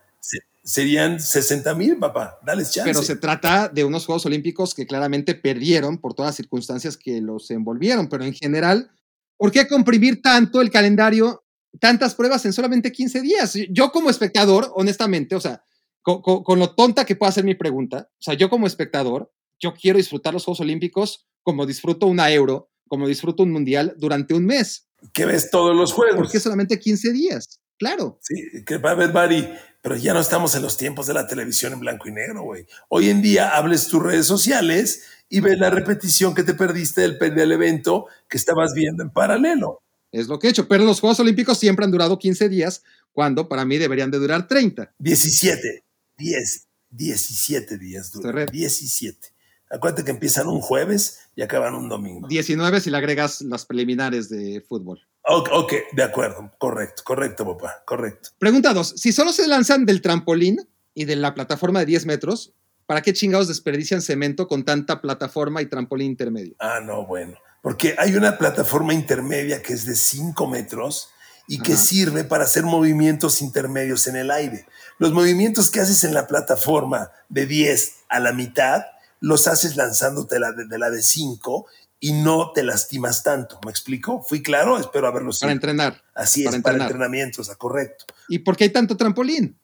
serían 60 mil, papá. Dale chance. Pero se trata de unos Juegos Olímpicos que claramente perdieron por todas las circunstancias que los envolvieron. Pero en general, ¿por qué comprimir tanto el calendario, tantas pruebas en solamente 15 días? Yo como espectador, honestamente, o sea, con, lo tonta que pueda ser mi pregunta, o sea, yo como espectador, yo quiero disfrutar los Juegos Olímpicos como disfruto una Euro, como disfruto un Mundial durante un mes. Que ves todos los Juegos. ¿Por qué solamente 15 días? Claro. Sí, que va a ver, Bari, pero ya no estamos en los tiempos de la televisión en blanco y negro, güey. Hoy en día hables tus redes sociales y ves la repetición que te perdiste del, del evento que estabas viendo en paralelo. Es lo que he hecho, pero los Juegos Olímpicos siempre han durado 15 días, cuando para mí deberían de durar 30. 17, 10, 17 días duran. 17. Acuérdate que empiezan un jueves y acaban un domingo. 19 si le agregas las preliminares de fútbol. Ok, de acuerdo, correcto, correcto, papá, correcto. Pregunta dos, si solo se lanzan del trampolín y de la plataforma de 10 metros, ¿para qué chingados desperdician cemento con tanta plataforma y trampolín intermedio? Ah, no, bueno, porque hay una plataforma intermedia que es de 5 metros y que Ajá. sirve para hacer movimientos intermedios en el aire. Los movimientos que haces en la plataforma de 10 a la mitad, los haces lanzándote la de, de la de 5 y no te lastimas tanto. ¿Me explico? ¿Fui claro? Espero haberlo sido. Para entrenar. Así es, para para, entrenamientos, correcto. ¿Y por qué hay tanto trampolín?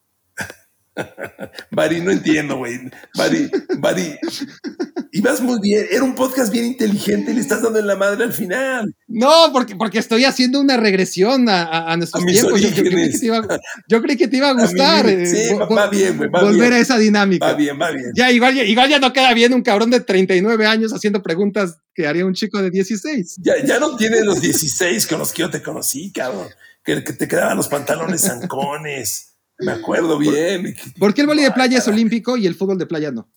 Bari, no entiendo, güey. Bari, Bari, ibas muy bien. Era un podcast bien inteligente y le estás dando en la madre al final. No, porque, porque estoy haciendo una regresión a, a- a nuestros A tiempos. Yo, yo creí que te iba, yo creí que te iba a mí, gustar. eh, sí, va bien, güey, volver bien. a esa dinámica. Va bien, va bien. Ya, igual, ya- igual ya no queda bien un cabrón de 39 años haciendo preguntas que haría un chico de 16. Ya, ya no tienes los 16 con los que yo te conocí, cabrón. Que, que te quedaban los pantalones zancones. Me acuerdo bien. ¿Por qué el vóley de playa es olímpico y el fútbol de playa no?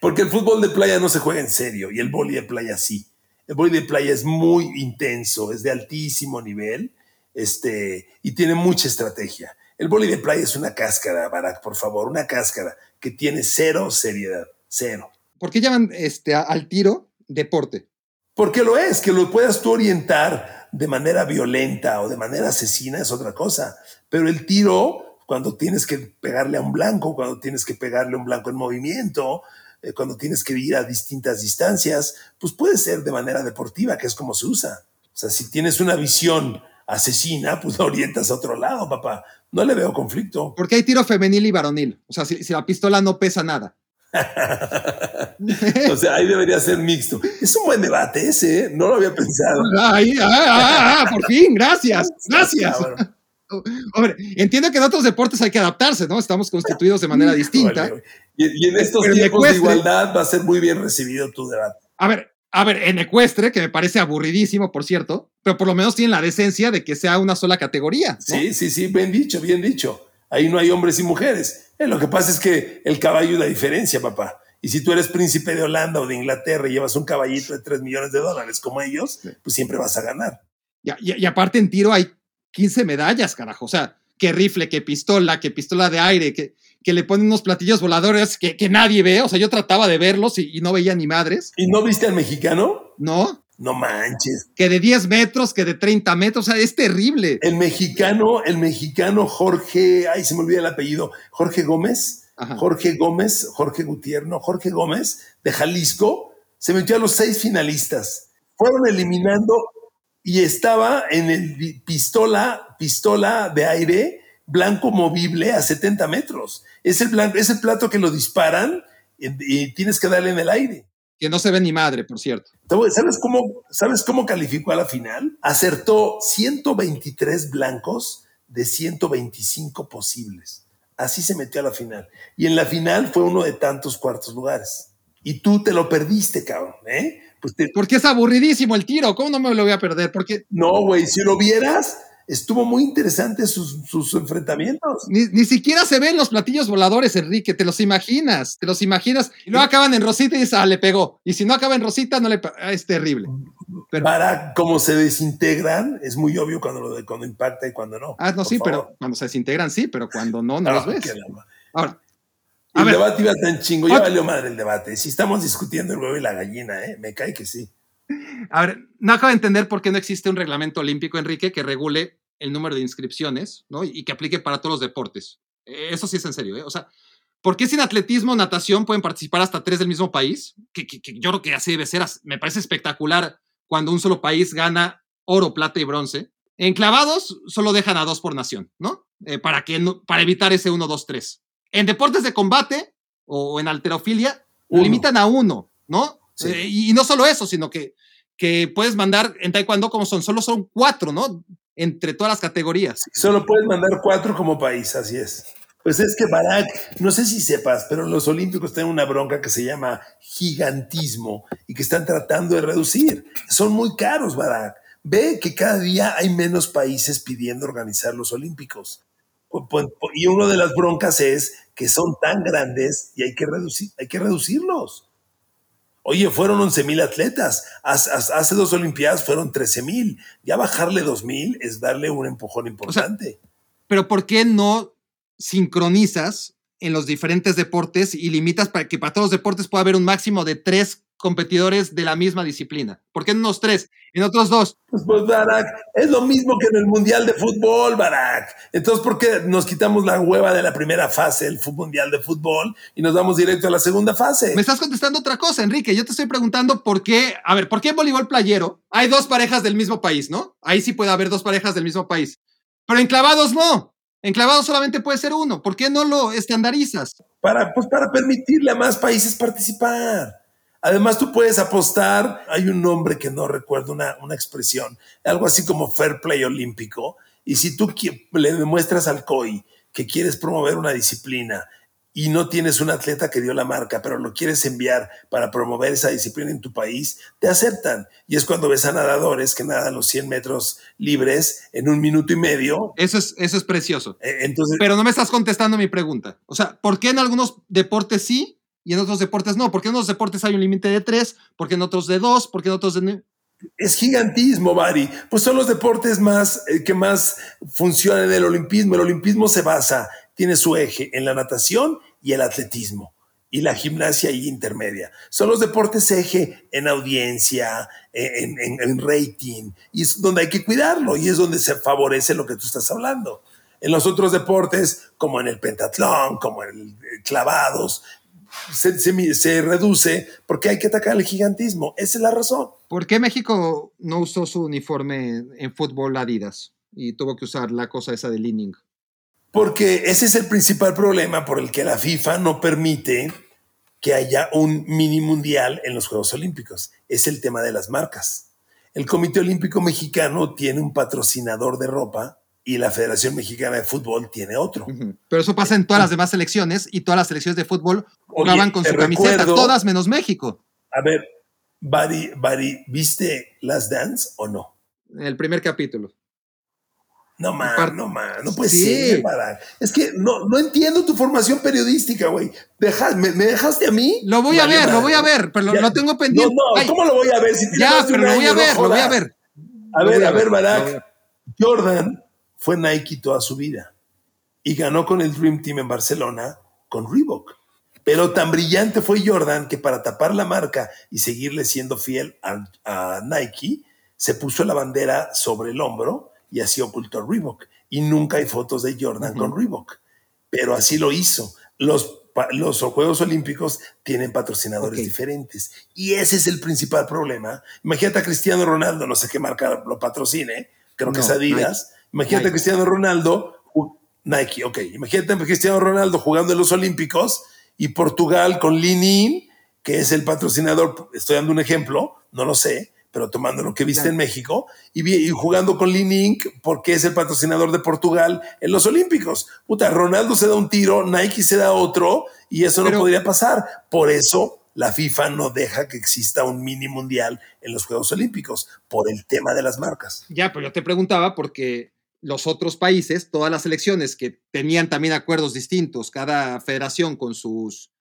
Porque el fútbol de playa no se juega en serio y el vóley de playa sí. El vóley de playa es muy intenso, es de altísimo nivel este, y tiene mucha estrategia. El vóley de playa es una cáscara, Barack, por favor, una cáscara que tiene cero seriedad, cero. ¿Por qué llaman este, al tiro deporte? Porque lo es, que lo puedas tú orientar de manera violenta o de manera asesina es otra cosa. Pero el tiro, cuando tienes que pegarle a un blanco, cuando tienes que pegarle a un blanco en movimiento, eh, cuando tienes que ir a distintas distancias, pues puede ser de manera deportiva, que es como se usa. O sea, si tienes una visión asesina, pues orientas a otro lado, papá. No le veo conflicto. ¿Por qué hay tiro femenil y varonil? O sea, si, si la pistola no pesa nada. o sea, ahí debería ser mixto. Es un buen debate ese, ¿eh? no lo había pensado. Ay, ah, ah, ah, por fin, gracias, gracias. Hombre, entiendo que en otros deportes hay que adaptarse, ¿no? Estamos constituidos de manera distinta. Y, y en estos Pero tiempos de igualdad va a ser muy bien recibido tu debate. A ver, a ver, en ecuestre, que me parece aburridísimo, por cierto, pero por lo menos tienen la decencia de que sea una sola categoría. ¿no? Sí, sí, sí, bien dicho, bien dicho. Ahí no hay hombres y mujeres. Eh, lo que pasa es que el caballo es la diferencia, papá. Y si tú eres príncipe de Holanda o de Inglaterra y llevas un caballito de 3 millones de dólares como ellos, pues siempre vas a ganar. Y, y- y aparte en tiro hay 15 medallas, carajo. O sea, que rifle, que pistola, que pistola de aire, que, que le ponen unos platillos voladores que, que nadie ve. O sea, yo trataba de verlos y, y no veía ni madres, ¿Y no viste al mexicano? ¿no? No manches. Que de 10 metros, que de 30 metros. O sea, es terrible. El mexicano, el mexicano Jorge, ay, se me olvida el apellido, Jorge Gómez. Ajá. Jorge Gómez, Jorge Gutierno, Jorge Gómez de Jalisco, se metió a los seis finalistas. Fueron eliminando y estaba en el pistola, pistola de aire blanco movible a 70 metros. Es el, blanco, es el plato que lo disparan y, y tienes que darle en el aire. Que no se ve ni madre, por cierto. ¿Sabes cómo, ¿Sabes cómo calificó a la final? Acertó 123 blancos de 125 posibles. Así se metió a la final. Y en la final fue uno de tantos cuartos lugares. Y tú te lo perdiste, cabrón, ¿eh? Pues te- Porque es aburridísimo el tiro. ¿Cómo no me lo voy a perder? Porque no, güey, si lo vieras, estuvo muy interesante sus, sus enfrentamientos. ni, ni siquiera se ven los platillos voladores, Enrique. Te los imaginas, te los imaginas. Y luego acaban en Rosita y dices, ah, le pegó. Y si no acaba en Rosita, no le ah, Es terrible. Pero- Para cómo se desintegran, es muy obvio cuando, lo, cuando impacta y cuando no. Ah, no, sí, favor. pero cuando se desintegran, sí, pero cuando no, no Ah, los ves. Ahora, a El ver, debate iba tan chingo, ya valió madre el debate. Si estamos discutiendo el huevo y la gallina, ¿eh? me cae que sí. a ver, no acabo de entender por qué no existe un reglamento olímpico, Enrique, que regule el número de inscripciones, ¿no? Y que aplique para todos los deportes. Eh, Eso sí es en serio, ¿eh? O sea, ¿por qué sin atletismo, natación pueden participar hasta tres del mismo país? Que, que- que yo creo que así debe ser. Me parece espectacular cuando un solo país gana oro, plata y bronce. En clavados solo dejan a dos por nación, ¿no? Eh, para, que no- para evitar ese 1, 2, 3. En deportes de combate o en alterofilia, Uno. limitan a uno, ¿no? Sí. Eh, y no solo eso, sino que, que puedes mandar en taekwondo como son, solo son cuatro, ¿no? Entre todas las categorías. Solo puedes mandar cuatro como país, así es. Pues es que Barack, no sé si sepas, pero los olímpicos tienen una bronca que se llama gigantismo y que están tratando de reducir. Son muy caros, Barack. Ve que cada día hay menos países pidiendo organizar los olímpicos. Y una de las broncas es que son tan grandes y hay que, reducir, hay que reducirlos. Oye, fueron 11 mil atletas. Hace, dos Olimpiadas fueron 13 mil. Ya bajarle 2 mil es darle un empujón importante. pero ¿por qué no sincronizas en los diferentes deportes y limitas para que para todos los deportes pueda haber un máximo de tres competidores de la misma disciplina. ¿Por qué en unos tres? En otros dos. Pues, pues Barak, es lo mismo que en el Mundial de Fútbol, Barak. Entonces, ¿por qué nos quitamos la hueva de la primera fase del Mundial de Fútbol y nos vamos directo a la segunda fase? Me estás contestando otra cosa, Enrique. Yo te estoy preguntando por qué, a ver, ¿por qué en voleibol playero hay dos parejas del mismo país, no? Ahí sí puede haber dos parejas del mismo país. Pero en clavados no. En clavados solamente puede ser uno. ¿Por qué no lo estandarizas? Para, pues para permitirle a más países participar. Además, tú puedes apostar, hay un nombre que no recuerdo, una, una expresión, algo así como fair play olímpico, y si tú le demuestras al COI que quieres promover una disciplina y no tienes un atleta que dio la marca, pero lo quieres enviar para promover esa disciplina en tu país, te aceptan. Y es cuando ves a nadadores que nadan los 100 metros libres en un minuto y medio. Eso es, eso es precioso. E, entonces, pero no me estás contestando mi pregunta. O sea, ¿por qué en algunos deportes sí y en otros deportes no. Porque en otros deportes hay un límite de tres, porque en otros de dos, porque en otros de... Es gigantismo, Bari. Pues son los deportes más eh, que más funcionan en el olimpismo. El olimpismo se basa, tiene su eje en la natación y el atletismo y la gimnasia y intermedia. Son los deportes eje en audiencia, en, en, rating, y es donde hay que cuidarlo y es donde se favorece lo que tú estás hablando. En los otros deportes, como en el pentatlón, como en el clavados, se, reduce porque hay que atacar el gigantismo. Esa es la razón. ¿Por qué México no usó su uniforme en fútbol Adidas y tuvo que usar la cosa esa de Leaning? Porque ese es el principal problema por el que la FIFA no permite que haya un mini mundial en los Juegos Olímpicos. Es el tema de las marcas. El Comité Olímpico Mexicano tiene un patrocinador de ropa y la Federación Mexicana de Fútbol tiene otro. Pero eso pasa en todas las demás selecciones y todas las selecciones de fútbol jugaban con su camiseta, todas menos México. A ver, Bari, Bari, ¿viste Las Dance o no? El primer capítulo. No más, no más, no puede ser, para. Es que no, no entiendo tu formación periodística, güey. me, dejaste a mí? Lo voy a ver, lo voy a ver, pero lo, tengo pendiente. No, no, ¿cómo lo voy a ver? Si ya, pero lo voy a ver, lo voy a ver. A ver, a ver, Barack. Jordan fue Nike toda su vida y ganó con el Dream Team en Barcelona con Reebok. Pero tan brillante fue Jordan que para tapar la marca y seguirle siendo fiel a, Nike, se puso la bandera sobre el hombro y así ocultó Reebok. Y nunca hay fotos de Jordan con Reebok. Pero así lo hizo. Los, los Juegos Olímpicos tienen patrocinadores diferentes. Y ese es el principal problema. Imagínate a Cristiano Ronaldo, no sé qué marca lo patrocine, creo que es Adidas. Imagínate a Cristiano Ronaldo, Nike, ok. Imagínate a Cristiano Ronaldo jugando en los Olímpicos y Portugal con Linin, que es el patrocinador, estoy dando un ejemplo, no lo sé, pero tomando lo que viste en México, y, jugando con Linin porque es el patrocinador de Portugal en los Olímpicos. Puta, Ronaldo se da un tiro, Nike se da otro, y eso no podría pasar. Por eso la FIFA no deja que exista un mini mundial en los Juegos Olímpicos, por el tema de las marcas. Ya, pero yo te preguntaba porque los otros países, todas las selecciones que tenían también acuerdos distintos, cada federación con sus,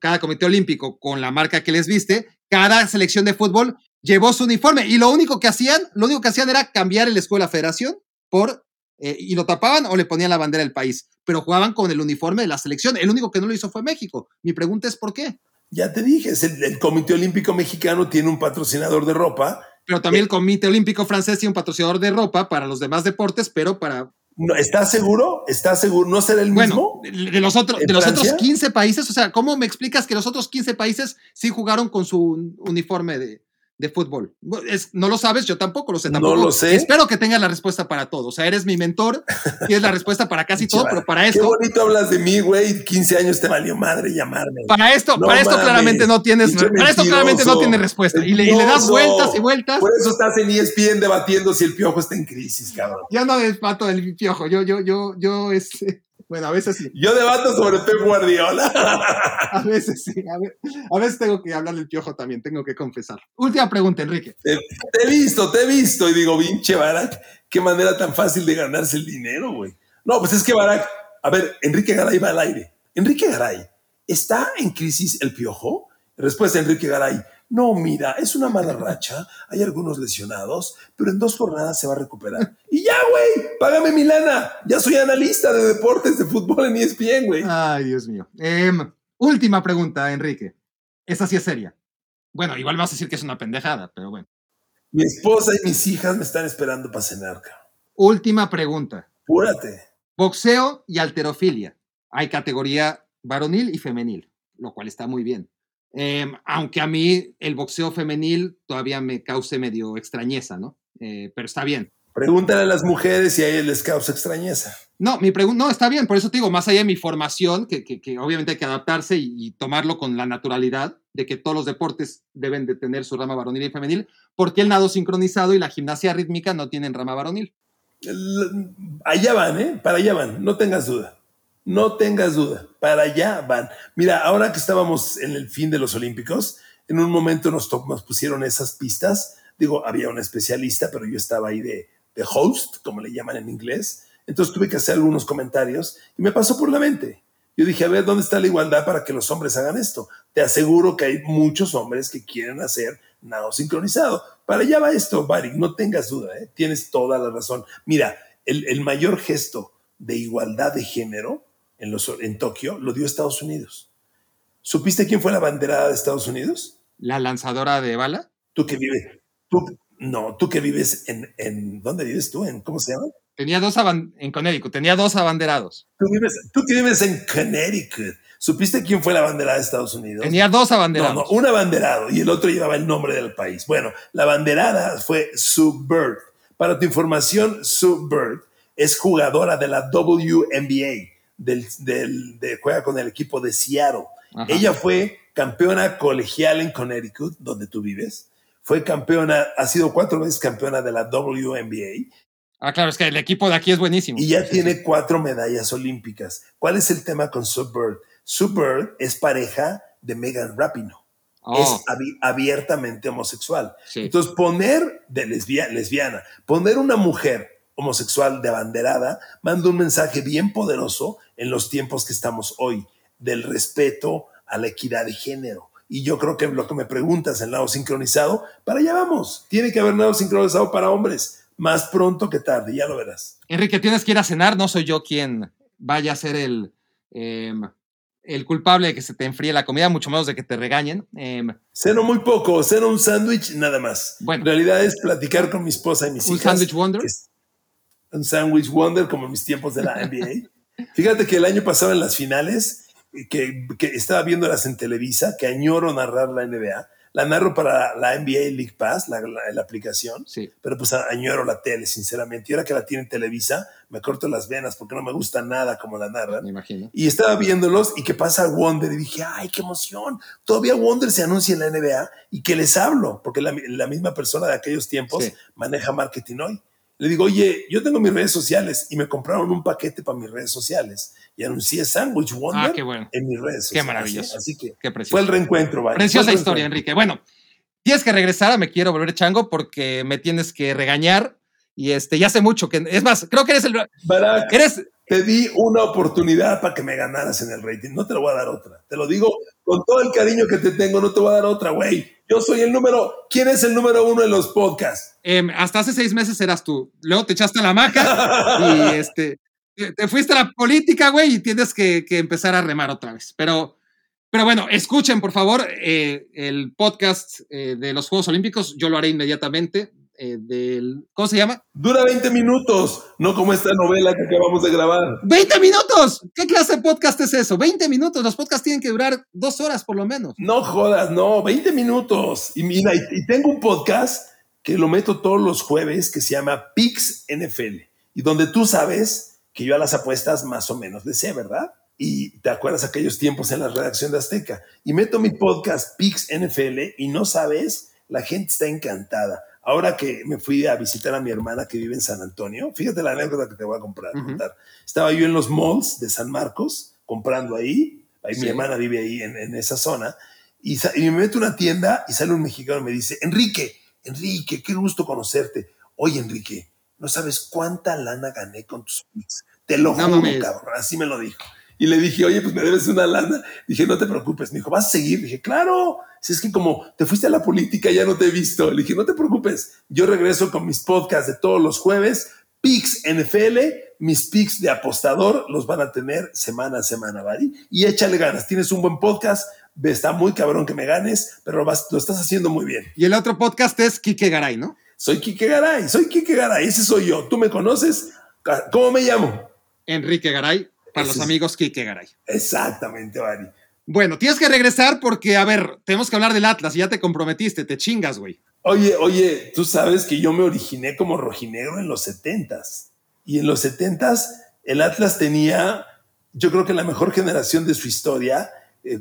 cada comité olímpico con la marca que les viste, cada selección de fútbol llevó su uniforme y lo único que hacían, lo único que hacían era cambiar el escuela federación por eh, y lo tapaban o le ponían la bandera del país, pero jugaban con el uniforme de la selección. El único que no lo hizo fue México. Mi pregunta es ¿por qué? Ya te dije, el Comité Olímpico Mexicano tiene un patrocinador de ropa pero también el Comité Olímpico Francés tiene un patrocinador de ropa para los demás deportes, pero para. No, ¿Estás seguro? ¿Estás seguro? ¿No será el mismo? Bueno, de los, otros, de los otros 15 países, o sea, ¿cómo me explicas que los otros 15 países sí jugaron con su uniforme de, de fútbol? Es, no lo sabes, yo tampoco lo sé. Tampoco. No lo sé. Espero que tengas la respuesta para todo. O sea, eres mi mentor, tienes la respuesta para casi todo, pero para esto. Qué bonito hablas de mí, güey. 15 años te valió madre llamarme. Para esto, para esto claramente no tienes, para esto claramente no tienes respuesta. Y le, y le, das vueltas y vueltas. Por eso estás en ESPN debatiendo si el piojo está en crisis, cabrón. Yo no despato el piojo. Yo, yo, yo, yo, este. Bueno, a veces sí. Yo debato sobre Pep Guardiola. a veces sí. A, veces tengo que hablar del piojo también, tengo que confesar. Última pregunta, Enrique. Te, he visto, te he visto y digo, pinche Barak, qué manera tan fácil de ganarse el dinero, güey. No, pues es que Barack, a ver, Enrique Garay va al aire. Enrique Garay, ¿está en crisis el piojo? Respuesta Enrique Garay, no, mira, es una mala racha, hay algunos lesionados, pero en dos jornadas se va a recuperar. Y ya, güey, págame mi lana, ya soy analista de deportes de fútbol en ESPN, güey. Ay, Dios mío. Em, última pregunta, Enrique. Esa sí es seria. Bueno, igual vas a decir que es una pendejada, pero bueno. Mi esposa y mis hijas me están esperando para cenar. Última pregunta. Púrate. Boxeo y alterofilia. Hay categoría varonil y femenil, lo cual está muy bien. Em, aunque a mí el boxeo femenil todavía me cause medio extrañeza, ¿no? Eh, pero está bien. Pregúntale a las mujeres si a ellas les causa extrañeza. No, mi pregunta, no, está bien, por eso te digo, más allá de mi formación, que, que, obviamente hay que adaptarse y, tomarlo con la naturalidad de que todos los deportes deben de tener su rama varonil y femenil, porque el nado sincronizado y la gimnasia rítmica no tienen rama varonil. allá van, ¿eh? Para allá van, no tengas duda. No tengas duda, para allá van. Mira, ahora que estábamos en el fin de los Olímpicos, en un momento nos, nos pusieron esas pistas. Digo, había un especialista, pero yo estaba ahí de, de host, como le llaman en inglés. Entonces tuve que hacer algunos comentarios y me pasó por la mente. Yo dije, a ver, ¿dónde está la igualdad para que los hombres hagan esto? Te aseguro que hay muchos hombres que quieren hacer nado sincronizado. Para allá va esto, Barry, no tengas duda, ¿eh? tienes toda la razón. Mira, el, el mayor gesto de igualdad de género en, los, en Tokio lo dio Estados Unidos. ¿Supiste quién fue la banderada de Estados Unidos? ¿La lanzadora de bala? Tú que vives, tú, no, tú que vives en, en, ¿dónde vives tú? ¿En, ¿Cómo se llama? Tenía dos en Connecticut, tenía dos abanderados. Tú, vives, tú que vives en Connecticut, ¿supiste quién fue la banderada de Estados Unidos? Tenía dos abanderados. No, no, un abanderado y el otro llevaba el nombre del país. Bueno, la banderada fue Sue Bird. Para tu información, Sue Bird es jugadora de la WNBA del, de, juega con el equipo de Seattle. Ella fue campeona colegial en Connecticut, donde tú vives. Fue campeona, ha sido cuatro veces campeona de la WNBA. Ah, claro, es que el equipo de aquí es buenísimo. Y ya tiene cuatro medallas olímpicas. ¿Cuál es el tema con Sue Bird? Sue Bird es pareja de Megan Rapinoe. Es oh. abiertamente homosexual. Entonces, poner de lesbiana, poner una mujer homosexual de abanderada, manda un mensaje bien poderoso en los tiempos que estamos hoy, del respeto a la equidad de género. Y yo creo que lo que me preguntas, el lado sincronizado, para allá vamos. Tiene que haber lado sincronizado para hombres, más pronto que tarde, ya lo verás. Enrique, tienes que ir a cenar, no soy yo quien vaya a ser el, em, el culpable de que se te enfríe la comida, mucho menos de que te regañen. Eh, ceno muy poco, ceno un sándwich nada más. Bueno, en realidad es platicar con mi esposa y mis hijas. ¿Un sándwich wonder? un sandwich wonder como en mis tiempos de la NBA. Fíjate que el año pasado en las finales, que, que, estaba viéndolas en Televisa, que añoro narrar la NBA, la narro para la NBA League Pass, la, la, aplicación, sí. pero pues añoro la tele, sinceramente. Y ahora que la tiene Televisa, me corto las venas porque no me gusta nada como la narran. Me imagino. Y estaba viéndolos y que pasa Wonder y dije, ay, qué emoción. Todavía Wonder se anuncia en la NBA y que les hablo, porque la, la misma persona de aquellos tiempos maneja marketing hoy. Le digo, oye, yo tengo mis redes sociales y me compraron un paquete para mis redes sociales y anuncié Sandwich Wonder ah, en mis redes sociales. Qué maravilloso. Así, que qué precioso. fue el reencuentro, ¿vale? Preciosa historia, Enrique. Bueno, tienes que regresar a Me Quiero Volver Chango porque me tienes que regañar y este, ya hace mucho que, es más, creo que eres el... Barack, eres... Te di una oportunidad para que me ganaras en el rating, no te lo voy a dar otra. Te lo digo con todo el cariño que te tengo, no te voy a dar otra, güey. Yo soy el número. ¿Quién es el número uno en los podcasts? Em, hasta hace seis meses eras tú. Luego te echaste a la maca y este, te fuiste a la política, güey, y tienes que, empezar a remar otra vez. Pero, pero bueno, escuchen, por favor, eh, el podcast eh, de los Juegos Olímpicos. Yo lo haré inmediatamente. Eh, del. ¿Cómo se llama? Dura 20 minutos, no como esta novela que acabamos de grabar. ¡20 minutos! ¿Qué clase de podcast es eso? 20 minutos. Los podcasts tienen que durar dos horas por lo menos. No jodas, no, 20 minutos. Y mira, y, tengo un podcast que lo meto todos los jueves que se llama Pix NFL. Y donde tú sabes que yo a las apuestas más o menos le sé, ¿verdad? y te acuerdas aquellos tiempos en la redacción de Azteca. Y meto mi podcast Pix NFL y no sabes, la gente está encantada. Ahora que me fui a visitar a mi hermana que vive en San Antonio, fíjate la anécdota que te voy a comprar, contar. Estaba yo en los malls de San Marcos comprando ahí, ahí mi hermana vive ahí en, esa zona, y, me meto a una tienda y sale un mexicano y me dice, Enrique, Enrique, qué gusto conocerte. Oye, Enrique, no sabes cuánta lana gané con tus picks Te lo juro, cabrón. Así me lo dijo. Y le dije, oye, pues me debes una lana. Dije, no te preocupes. Me dijo, ¿vas a seguir? Dije, claro. Si es que como te fuiste a la política, ya no te he visto. Le dije, no te preocupes. Yo regreso con mis podcasts de todos los jueves. Pix NFL, mis picks de apostador los van a tener semana a semana, ¿vale? Y échale ganas. Tienes un buen podcast. Está muy cabrón que me ganes, pero lo, lo estás haciendo muy bien. Y el otro podcast es Kike Garay, ¿no? Soy Kike Garay, soy Kike Garay, ese soy yo. ¿Tú me conoces? ¿Cómo me llamo? Enrique Garay, para los amigos Kike Garay. Exactamente, Bari. Bueno, tienes que regresar porque, a ver, tenemos que hablar del Atlas. Ya te comprometiste, te chingas, güey. Oye, oye, tú sabes que yo me originé como rojinegro en los setentas. Y en los setentas el Atlas tenía, yo creo que la mejor generación de su historia eh,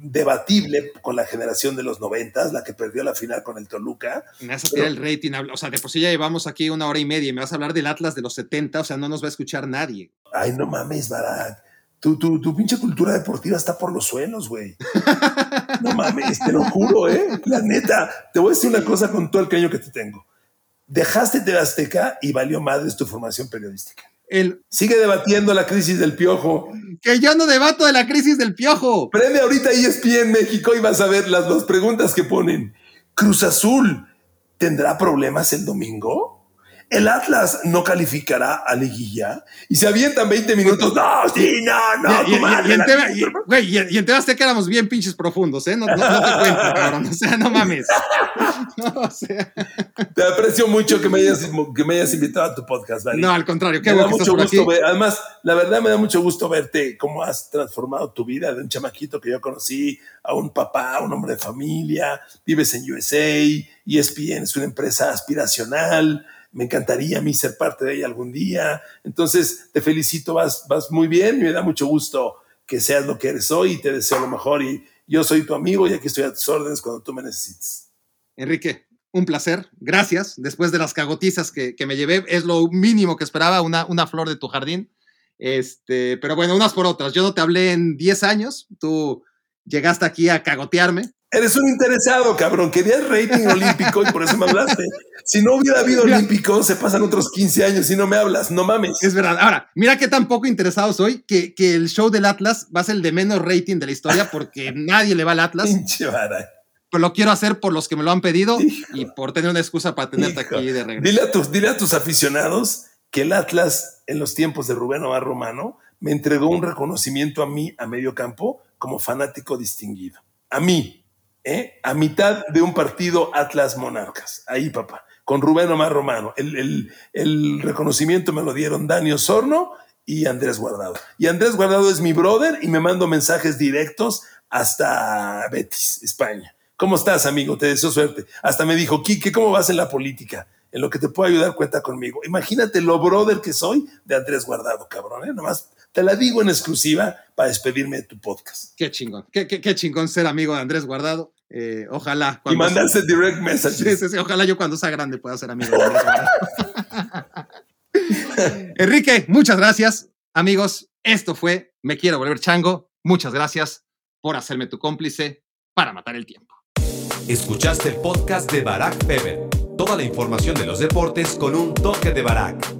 debatible con la generación de los noventas, la que perdió la final con el Toluca. Me vas a tirar el rating, o sea, de por sí ya llevamos aquí una hora y media y me vas a hablar del Atlas de los 70, o sea, no nos va a escuchar nadie. Ay, no mames, Barak. Tu, tu, tu pinche cultura deportiva está por los suelos, güey. No mames, te lo juro, ¿eh? La neta, te voy a decir una cosa con todo el cariño que te tengo. Dejaste de Azteca y valió madres tu formación periodística. Sigue debatiendo la crisis del piojo. Que yo no debato de la crisis del piojo. Prende ahorita ESPN México y vas a ver las dos preguntas que ponen. Cruz Azul, ¿tendrá problemas el domingo? El Atlas no calificará a liguilla y se avientan 20 minutos. No, sí, no, no. Y, y, en tema, güey, y, en que éramos bien pinches profundos, ¿eh? No, no, te cuento, cabrón. O sea, no mames. No, o sea. Te aprecio mucho que me hayas, que me hayas invitado a tu podcast, ¿vale? No, al contrario. Qué me da mucho gusto ver, Además, la verdad me da mucho gusto verte cómo has transformado tu vida de un chamaquito que yo conocí a un papá, a un hombre de familia, vives en USA, ESPN es una empresa aspiracional me encantaría a mí ser parte de ella algún día. Entonces, te felicito, vas, vas muy bien y me da mucho gusto que seas lo que eres hoy y te deseo lo mejor. Y yo soy tu amigo y aquí estoy a tus órdenes cuando tú me necesites. Enrique, un placer. Gracias. Después de las cagotizas que, me llevé, es lo mínimo que esperaba, una, una flor de tu jardín. Este, pero bueno, unas por otras. Yo no te hablé en 10 años. Tú llegaste aquí a cagotearme. Eres un interesado, cabrón. Querías rating olímpico y por eso me hablaste. Si no hubiera habido olímpico, se pasan otros 15 años y no me hablas. No mames. Es verdad. Ahora, mira qué tan poco interesado soy que, que el show del Atlas va a ser el de menos rating de la historia porque nadie le va al Atlas. Pinche Pero lo quiero hacer por los que me lo han pedido y por tener una excusa para tenerte aquí de regreso. Dile a, tus, dile a tus aficionados que el Atlas, en los tiempos de Rubén Omar Romano, me entregó un reconocimiento a mí, a medio campo, como fanático distinguido. A mí, ¿eh? a mitad de un partido Atlas Monarcas. Ahí, papá, con Rubén Omar Romano. El, reconocimiento me lo dieron Dani Osorno y Andrés Guardado. Y Andrés Guardado es mi brother y me mando mensajes directos hasta Betis, España. ¿Cómo estás, amigo? Te deseo suerte. Hasta me dijo, Quique, ¿cómo vas en la política? En lo que te puedo ayudar, cuenta conmigo. Imagínate lo brother que soy de Andrés Guardado, cabrón. ¿eh? Nomás te la digo en exclusiva para despedirme de tu podcast. Qué chingón, qué, qué, chingón ser amigo de Andrés Guardado. Eh, ojalá. Y mandarse direct message. Sí, sí, ojalá yo cuando sea grande pueda ser amigo de Andrés Guardado. Enrique, muchas gracias. Amigos, esto fue Me Quiero Volver Chango. Muchas gracias por hacerme tu cómplice para matar el tiempo. Escuchaste el podcast de Barack Feber. Toda la información de los deportes con un toque de Barack.